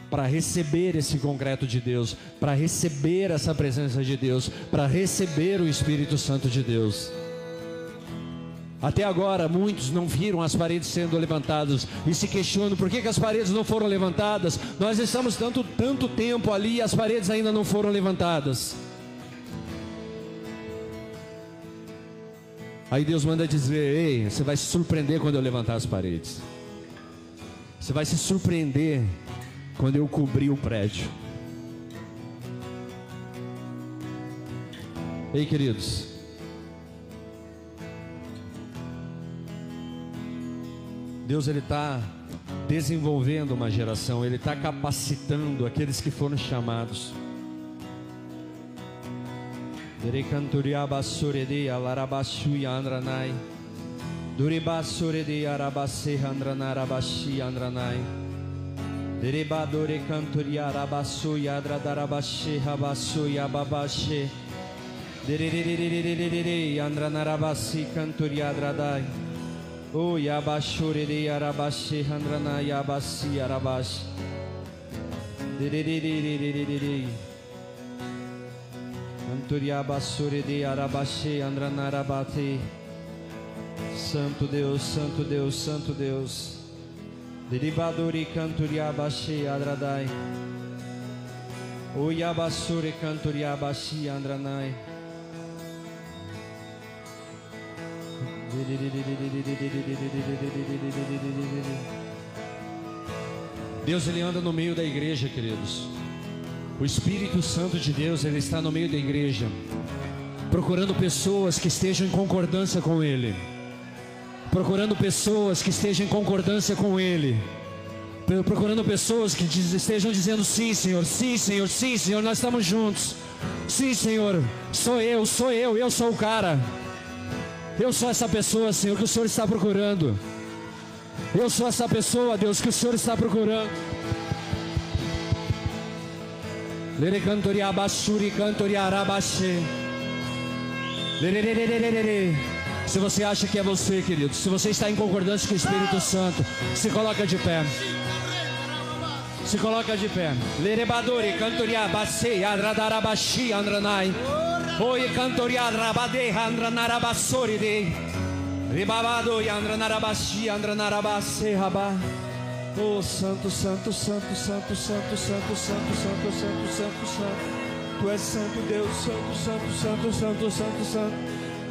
Para receber esse concreto de Deus, para receber essa presença de Deus, para receber o Espírito Santo de Deus. Até agora, muitos não viram as paredes sendo levantadas e se questionam por que, que as paredes não foram levantadas. Nós estamos tanto, tanto tempo ali e as paredes ainda não foram levantadas. Aí Deus manda dizer: Ei, você vai se surpreender quando eu levantar as paredes. Você vai se surpreender quando eu cobrir o prédio. Ei, queridos. Deus ele está desenvolvendo uma geração, ele está capacitando aqueles que foram chamados. Andranai. Duribasurede arabase andranarabashi andranai. Derebadore cantoria rabasu yadra darabashi rabasu yababashi. Dererererererere andra narabasi cantoria dradai. O Yabashuriri Arabashi Handrana Yabashi Arabashi. Anturiabasuridi Arabashi Andrana Arabati. Santo Deus, Santo Deus, Santo Deus. Derivadori Canturiabashi Adradai. O Yabasuri Canturiabashi Andranai. Deus ele anda no meio da igreja, queridos. O Espírito Santo de Deus ele está no meio da igreja, procurando pessoas que estejam em concordância com ele procurando pessoas que estejam em concordância com Ele, procurando pessoas que estejam dizendo sim, Senhor, sim, Senhor, sim, Senhor, nós estamos juntos. Sim, Senhor, sou eu, sou eu, eu sou o cara. Eu sou essa pessoa, Senhor, que o Senhor está procurando. Eu sou essa pessoa, Deus, que o Senhor está procurando. Lere. Lere lere lere lere. Se você acha que é você, querido, se você está em concordância com o Espírito Santo, se coloca de pé. Se coloca de pé. Lerebadori, cantoria, basei, adradarabashi, andranai. Oi, cantoria, rabade, andranarabassori, de. Ribabado, andranarabashi, andranarabase, rabá. Oh, santo, santo, santo, santo, santo, santo, santo, santo, santo, santo, santo. Tu és santo, Deus, santo, santo, santo, santo, santo, santo.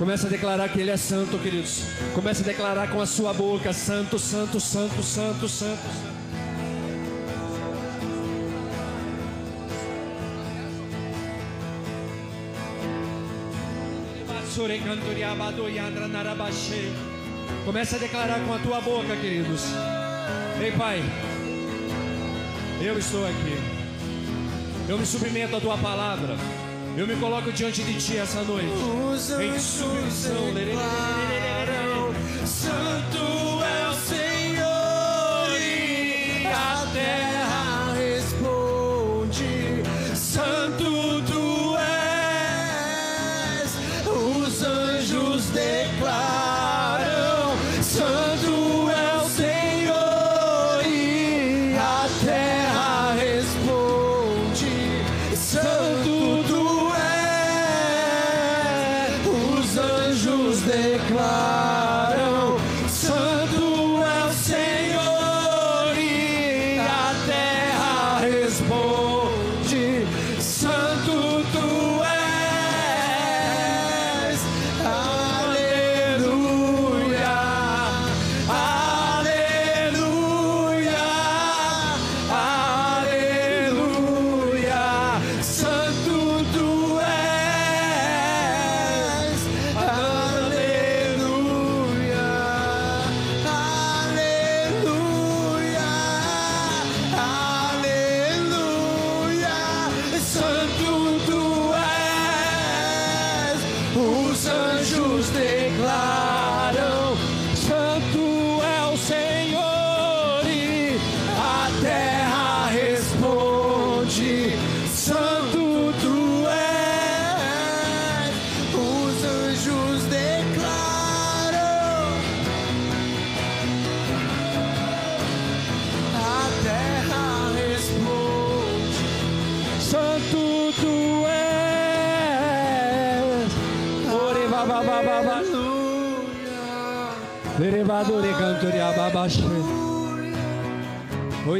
Comece a declarar que Ele é santo, queridos. Comece a declarar com a sua boca: Santo, Santo, Santo, Santo, Santo. Comece a declarar com a tua boca, queridos. Ei, Pai, eu estou aqui. Eu me submeto à tua palavra. Eu me coloco diante de ti essa noite. Em submissão. Santo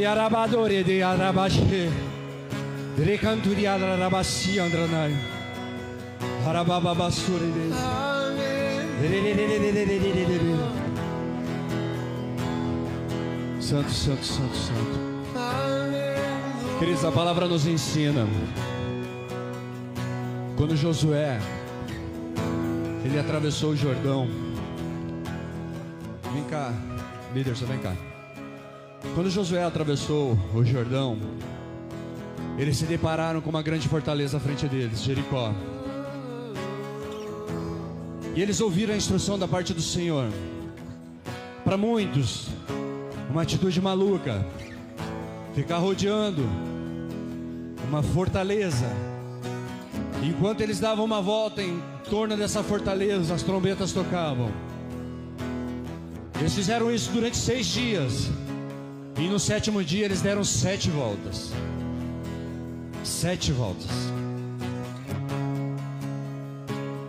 O yarabadore de arabaxe. Dere canturi arabaxi andranai. Harababa basure de. Santo, santo, santo, santo. Queridos, a palavra nos ensina. Quando Josué ele atravessou o Jordão. Vem cá, líder, você vem cá. Quando Josué atravessou o Jordão, eles se depararam com uma grande fortaleza à frente deles, Jericó. E eles ouviram a instrução da parte do Senhor. Para muitos, uma atitude maluca. ficar rodeando uma fortaleza. Enquanto eles davam uma volta em torno dessa fortaleza, as trombetas tocavam. Eles fizeram isso durante seis dias. E no sétimo dia eles deram sete voltas. Sete voltas.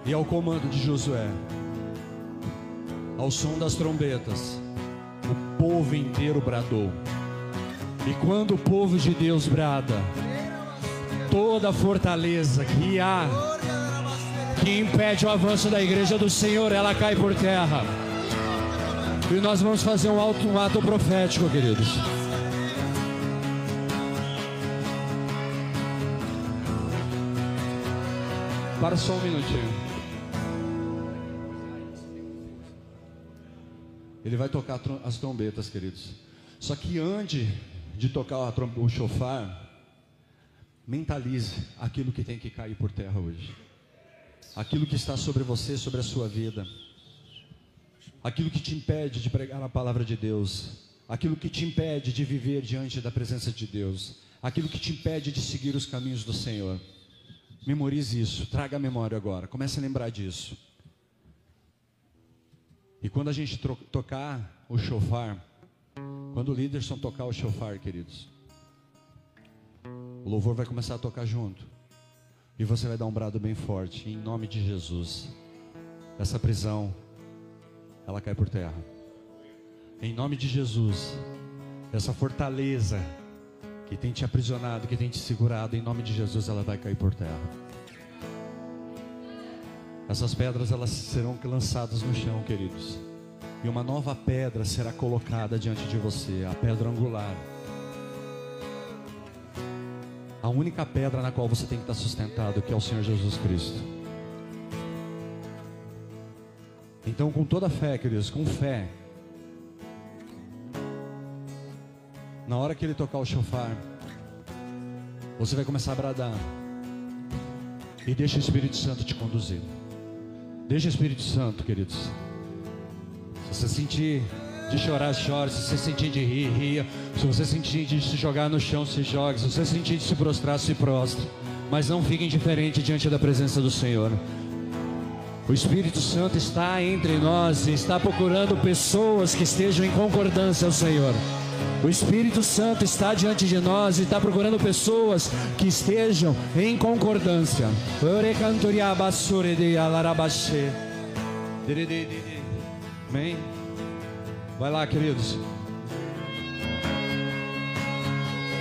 E ao comando de Josué, ao som das trombetas, o povo inteiro bradou. E quando o povo de Deus brada, toda fortaleza que há, que impede o avanço da igreja do Senhor, ela cai por terra. E nós vamos fazer um, alto, um ato profético, queridos. Para só um minutinho. Ele vai tocar as trombetas, queridos. Só que antes de tocar o chofar, mentalize aquilo que tem que cair por terra hoje. Aquilo que está sobre você, sobre a sua vida. Aquilo que te impede de pregar a palavra de Deus. Aquilo que te impede de viver diante da presença de Deus. Aquilo que te impede de seguir os caminhos do Senhor. Memorize isso, traga a memória agora. Comece a lembrar disso. E quando a gente tocar o chofar, quando o Liderson tocar o chofar, queridos, o louvor vai começar a tocar junto. E você vai dar um brado bem forte, em nome de Jesus. Essa prisão, ela cai por terra. Em nome de Jesus, essa fortaleza que tem te aprisionado, que tem te segurado, em nome de Jesus, ela vai cair por terra. Essas pedras elas serão lançadas no chão, queridos. E uma nova pedra será colocada diante de você, a pedra angular. A única pedra na qual você tem que estar sustentado, que é o Senhor Jesus Cristo. Então, com toda fé, queridos, com fé, Na hora que ele tocar o chofar, você vai começar a bradar. E deixa o Espírito Santo te conduzir. Deixa o Espírito Santo, queridos. Se você sentir de chorar, chore. Se você sentir de rir, ria. Se você sentir de se jogar no chão, se jogue. Se você sentir de se prostrar, se prostre. Mas não fique indiferente diante da presença do Senhor. O Espírito Santo está entre nós e está procurando pessoas que estejam em concordância ao Senhor. O Espírito Santo está diante de nós e está procurando pessoas que estejam em concordância. Amém. Vai lá, queridos.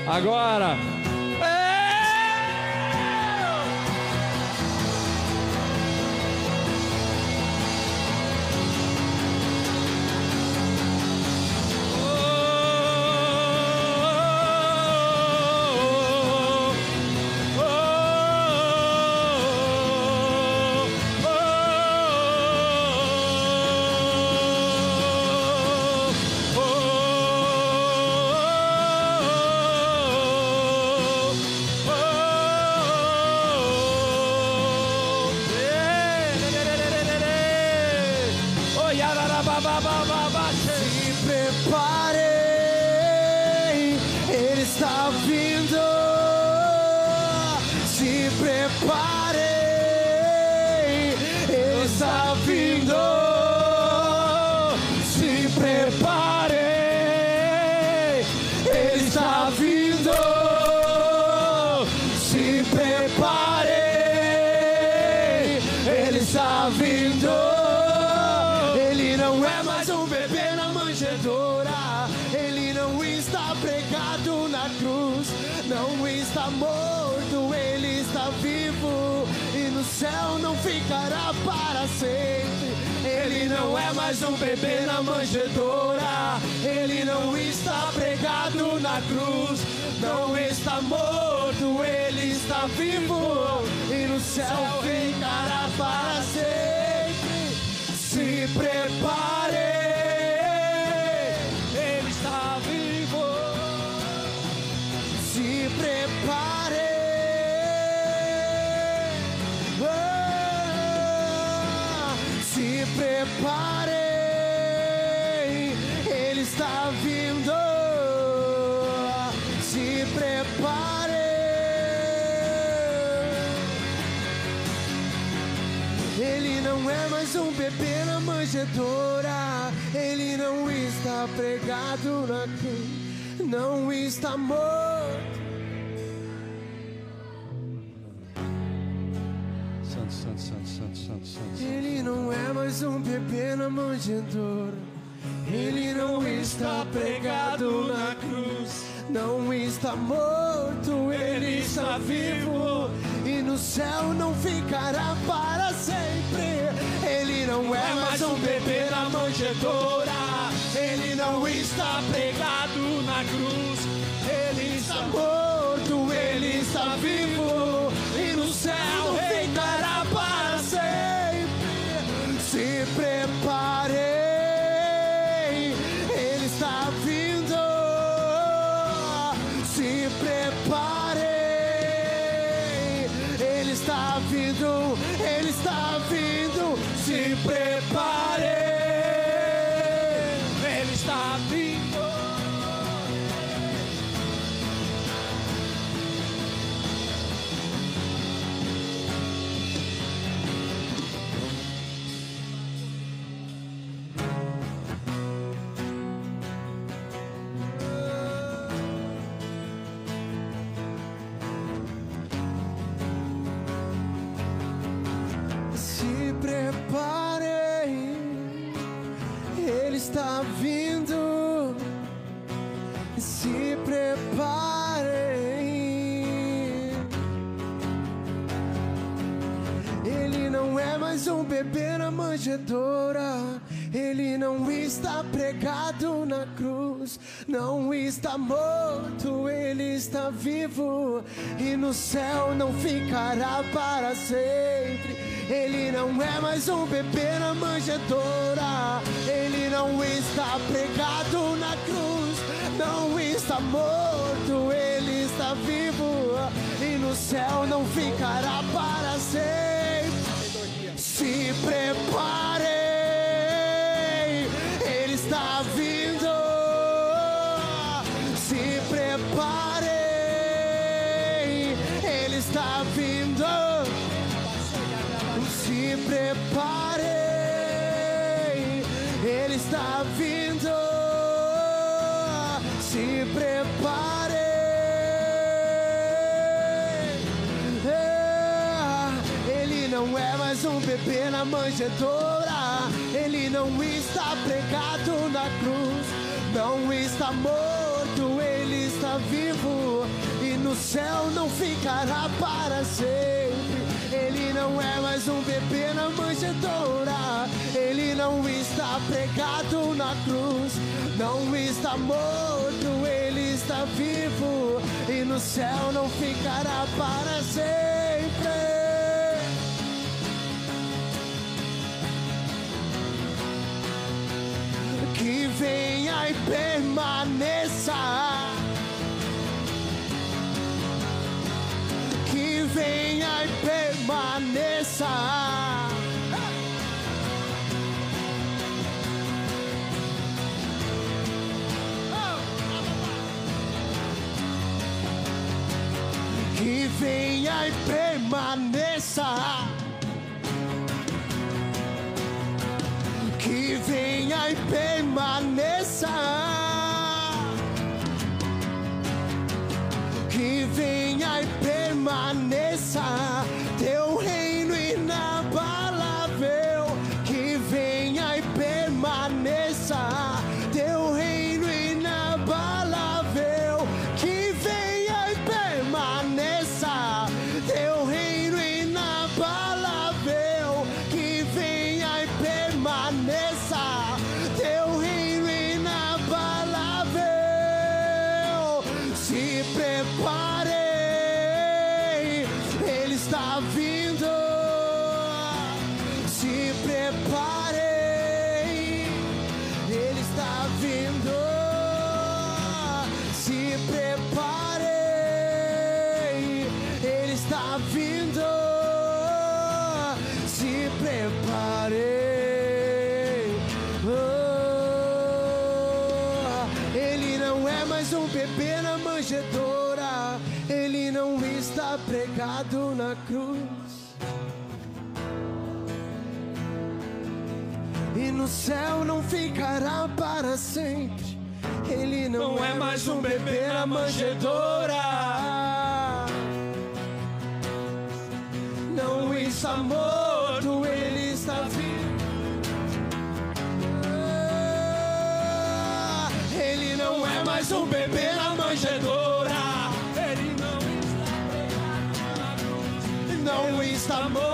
Agora. Mais um bebê manjedoura. Ele não está pregado na cruz, não está morto. Santo, santo, santo, santo, santo, santo. Ele não é mais um bebê na manjedoura. Ele não está pregado na cruz, não está morto, ele está vivo e no céu não ficará para sempre. Ele não é mais um bebê na manjedoura, ele não está pregado na cruz, ele está morto, ele está vivo está vindo. Ele está vindo. Se preparem, vivo e no céu não ficará para sempre. Ele não é mais um bebê na manjedoura, ele não está pregado na cruz, não está morto, ele está vivo e no céu não ficará para sempre. Se preparem, está vindo. Se preparem. É, Ele não é mais um bebê na manjedoura. Ele não está pregado na cruz. Não está morto, ele está vivo. E no céu não ficará para sempre. Não é mais um bebê na manjedoura. Ele não está pregado na cruz. Não está morto, ele está vivo. E no céu não ficará para sempre. que venha e permaneça. Que venha e permaneça. Que venha e permaneça. que venha e permaneça. Que venha e permaneça. Teu reino Oh, ele não bebê está pregado na cruz. E no céu não ficará para sempre. Ele não, não é, é mais um bebê na manjedoura. Não está morto, ele está vivo. Ele não é mais um bebê na Não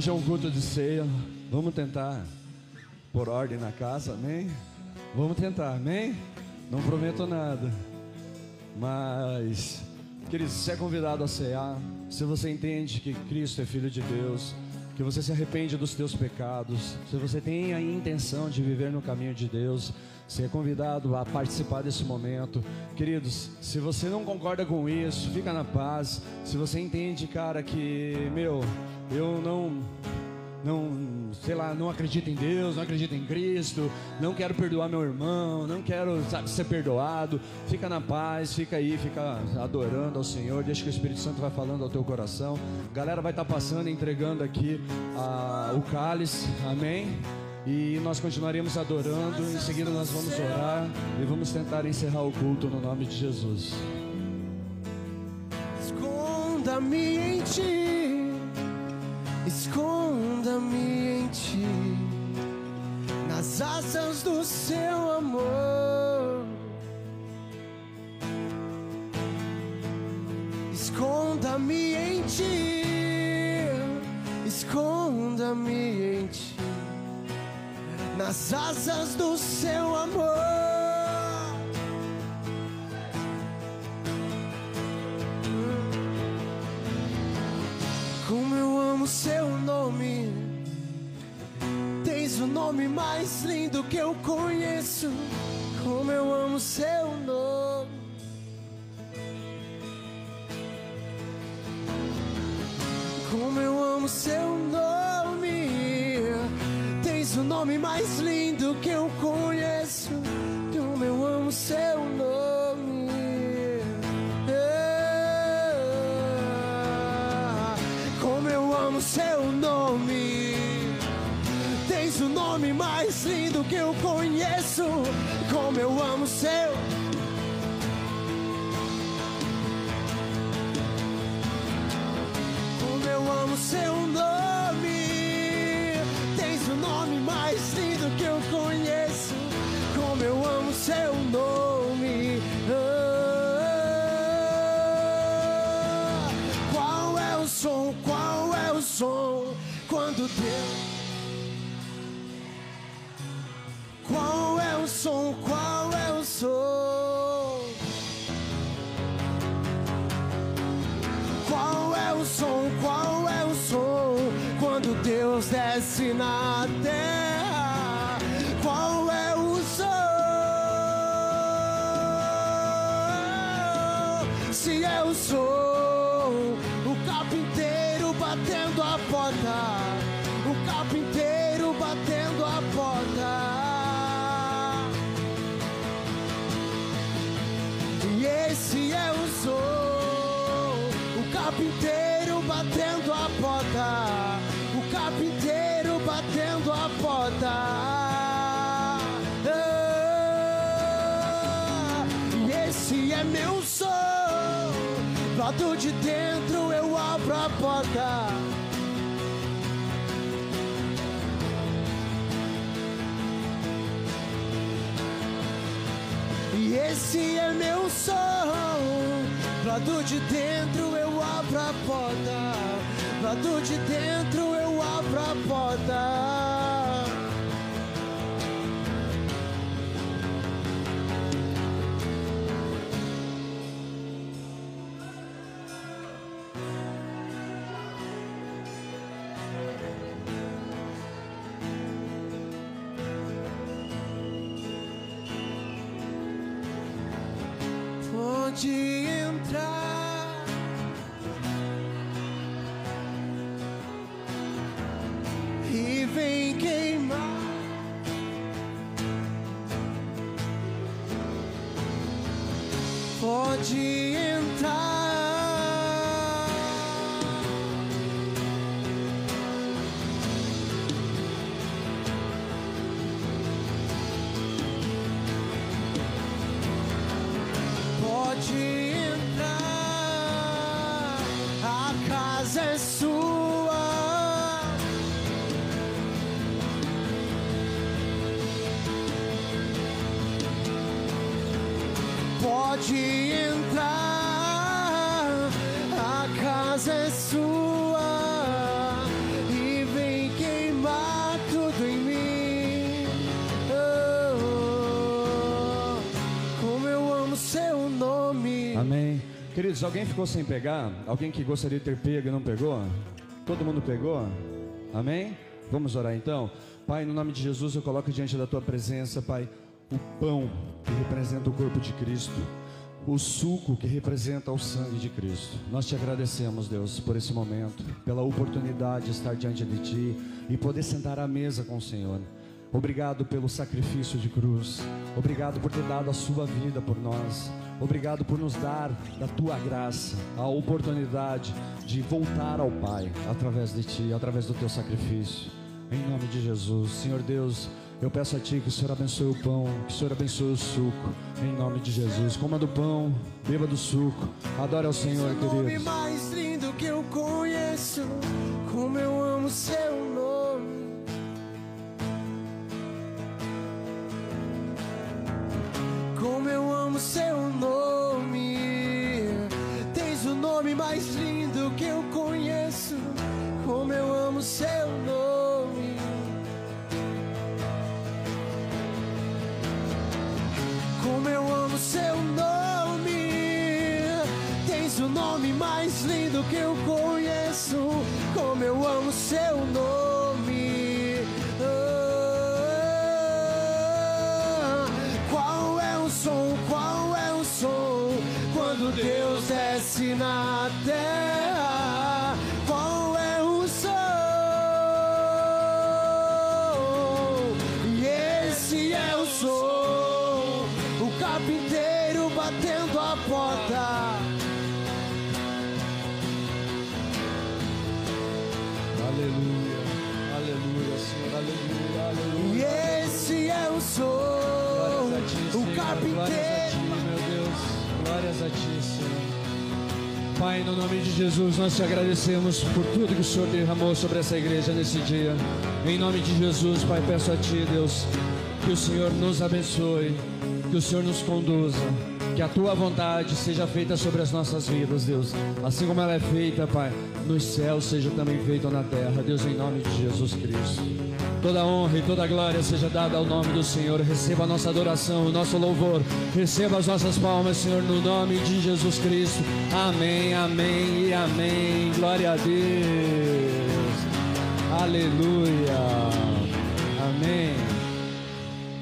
hoje é um culto de ceia. Vamos tentar por ordem na casa, amém? Vamos tentar, amém? Não prometo nada, mas, queridos, se é convidado a cear, se você entende que Cristo é Filho de Deus, que você se arrepende dos teus pecados, se você tem a intenção de viver no caminho de Deus, você é convidado a participar desse momento. Queridos, se você não concorda com isso, fica na paz. Se você entende, cara, que, meu, eu não não, sei lá, não acredito em Deus, não acredito em Cristo, não quero perdoar meu irmão, não quero, sabe, ser perdoado. Fica na paz, fica aí, fica adorando ao Senhor, deixa que o Espírito Santo vai falando ao teu coração. A galera vai estar tá passando, entregando aqui a, o cálice, amém? E nós continuaremos adorando, em seguida nós vamos orar e vamos tentar encerrar o culto no nome de Jesus. Esconda-me em ti esconda-me em ti, nas asas do seu amor. Esconda-me em ti, esconda-me em ti, nas asas do seu amor. Lindo que eu conheço. Como eu amo seu nome. Como eu amo seu nome. Tens o nome mais lindo que eu conheço. Dentro eu abro a porta. Lado de dentro eu abro a porta. Pode entrar. Pode Pode entrar, a casa é sua. E vem queimar tudo em mim. Oh, como eu amo seu nome. Amém. Queridos, alguém ficou sem pegar? Alguém que gostaria de ter pego e não pegou? Todo mundo pegou? Amém? Vamos orar então? Pai, no nome de Jesus, eu coloco diante da tua presença, Pai, o pão que representa o corpo de Cristo, o suco que representa o sangue de Cristo. Nós te agradecemos, Deus, por esse momento, pela oportunidade de estar diante de ti e poder sentar à mesa com o Senhor. Obrigado pelo sacrifício de cruz. Obrigado por ter dado a sua vida por nós. Obrigado por nos dar da tua graça a oportunidade de voltar ao Pai através de ti, através do teu sacrifício. Em nome de Jesus, Senhor Deus, eu peço a ti que o Senhor abençoe o pão, que o Senhor abençoe o suco. Em nome de Jesus, coma do pão, beba do suco. Adore ao Senhor, o nome mais lindo que eu conheço. Como eu amo seu nome. Como eu amo seu nome. Tens o nome mais lindo que eu conheço. Como eu amo seu nome. Como eu amo seu nome. Tens o nome mais lindo que eu conheço. Como eu amo seu nome. Ah, qual é o som? Qual é o som? Quando Deus desce na terra. Pai, no nome de Jesus, nós te agradecemos por tudo que o Senhor derramou sobre essa igreja nesse dia. Em nome de Jesus, Pai, peço a ti, Deus, que o Senhor nos abençoe, que o Senhor nos conduza, que a tua vontade seja feita sobre as nossas vidas, Deus. Assim como ela é feita, Pai, nos céus, seja também feita na terra, Deus, em nome de Jesus Cristo. Toda honra e toda glória seja dada ao nome do Senhor. Receba a nossa adoração, o nosso louvor. Receba as nossas palmas, Senhor, no nome de Jesus Cristo. Amém, amém e amém. Glória a Deus. Aleluia. Amém.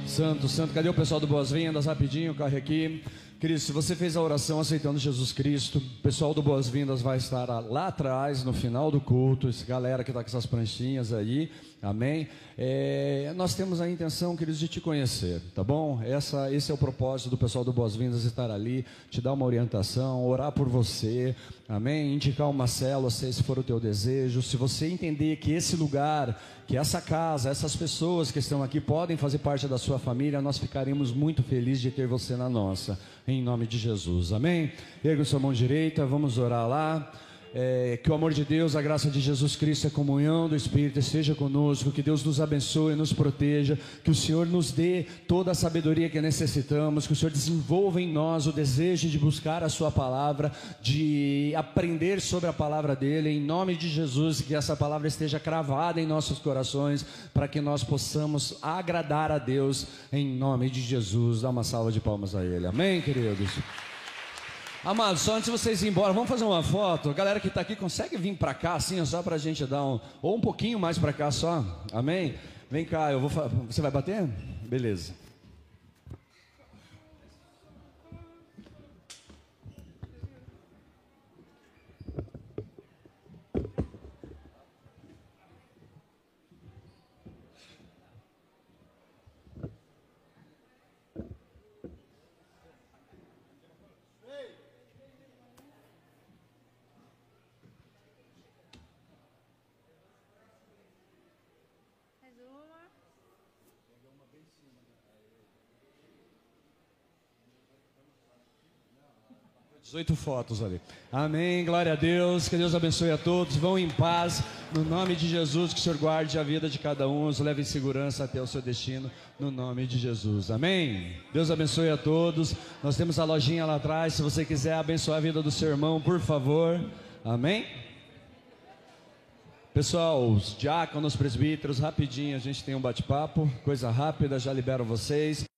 Santo, santo. Cadê o pessoal do Boas-Vindas? Rapidinho, corre aqui. Querido, se você fez a oração aceitando Jesus Cristo, o pessoal do Boas-Vindas vai estar lá atrás, no final do culto. Essa galera que está com essas pranchinhas aí, amém? É, nós temos a intenção, queridos, de te conhecer, tá bom? Essa, esse é o propósito do pessoal do Boas-Vindas estar ali, te dar uma orientação, orar por você, amém? Indicar uma célula, se esse for o teu desejo. Se você entender que esse lugar, que essa casa, essas pessoas que estão aqui podem fazer parte da sua família, nós ficaremos muito felizes de ter você na nossa, em nome de Jesus, amém? Erga sua mão direita, vamos orar lá. É, que o amor de Deus, a graça de Jesus Cristo, a comunhão do Espírito esteja conosco, que Deus nos abençoe, nos proteja, que o Senhor nos dê toda a sabedoria que necessitamos, que o Senhor desenvolva em nós o desejo de buscar a Sua palavra, de aprender sobre a palavra dele, em nome de Jesus, que essa palavra esteja cravada em nossos corações, para que nós possamos agradar a Deus, em nome de Jesus. Dá uma salva de palmas a Ele, amém, queridos? Amados, só antes de vocês ir embora, vamos fazer uma foto. A galera que está aqui consegue vir para cá, assim, só para a gente dar um. Ou um pouquinho mais para cá só. Amém? Vem cá, eu vou. Você vai bater? Beleza. 18 fotos ali. Amém, glória a Deus, que Deus abençoe a todos. Vão em paz, no nome de Jesus, que o Senhor guarde a vida de cada um, os leve em segurança até o seu destino, no nome de Jesus. Amém. Deus abençoe a todos. Nós temos a lojinha lá atrás, se você quiser abençoar a vida do seu irmão, por favor. Amém. Pessoal, os diáconos, presbíteros, rapidinho, a gente tem um bate-papo, coisa rápida, já libero vocês.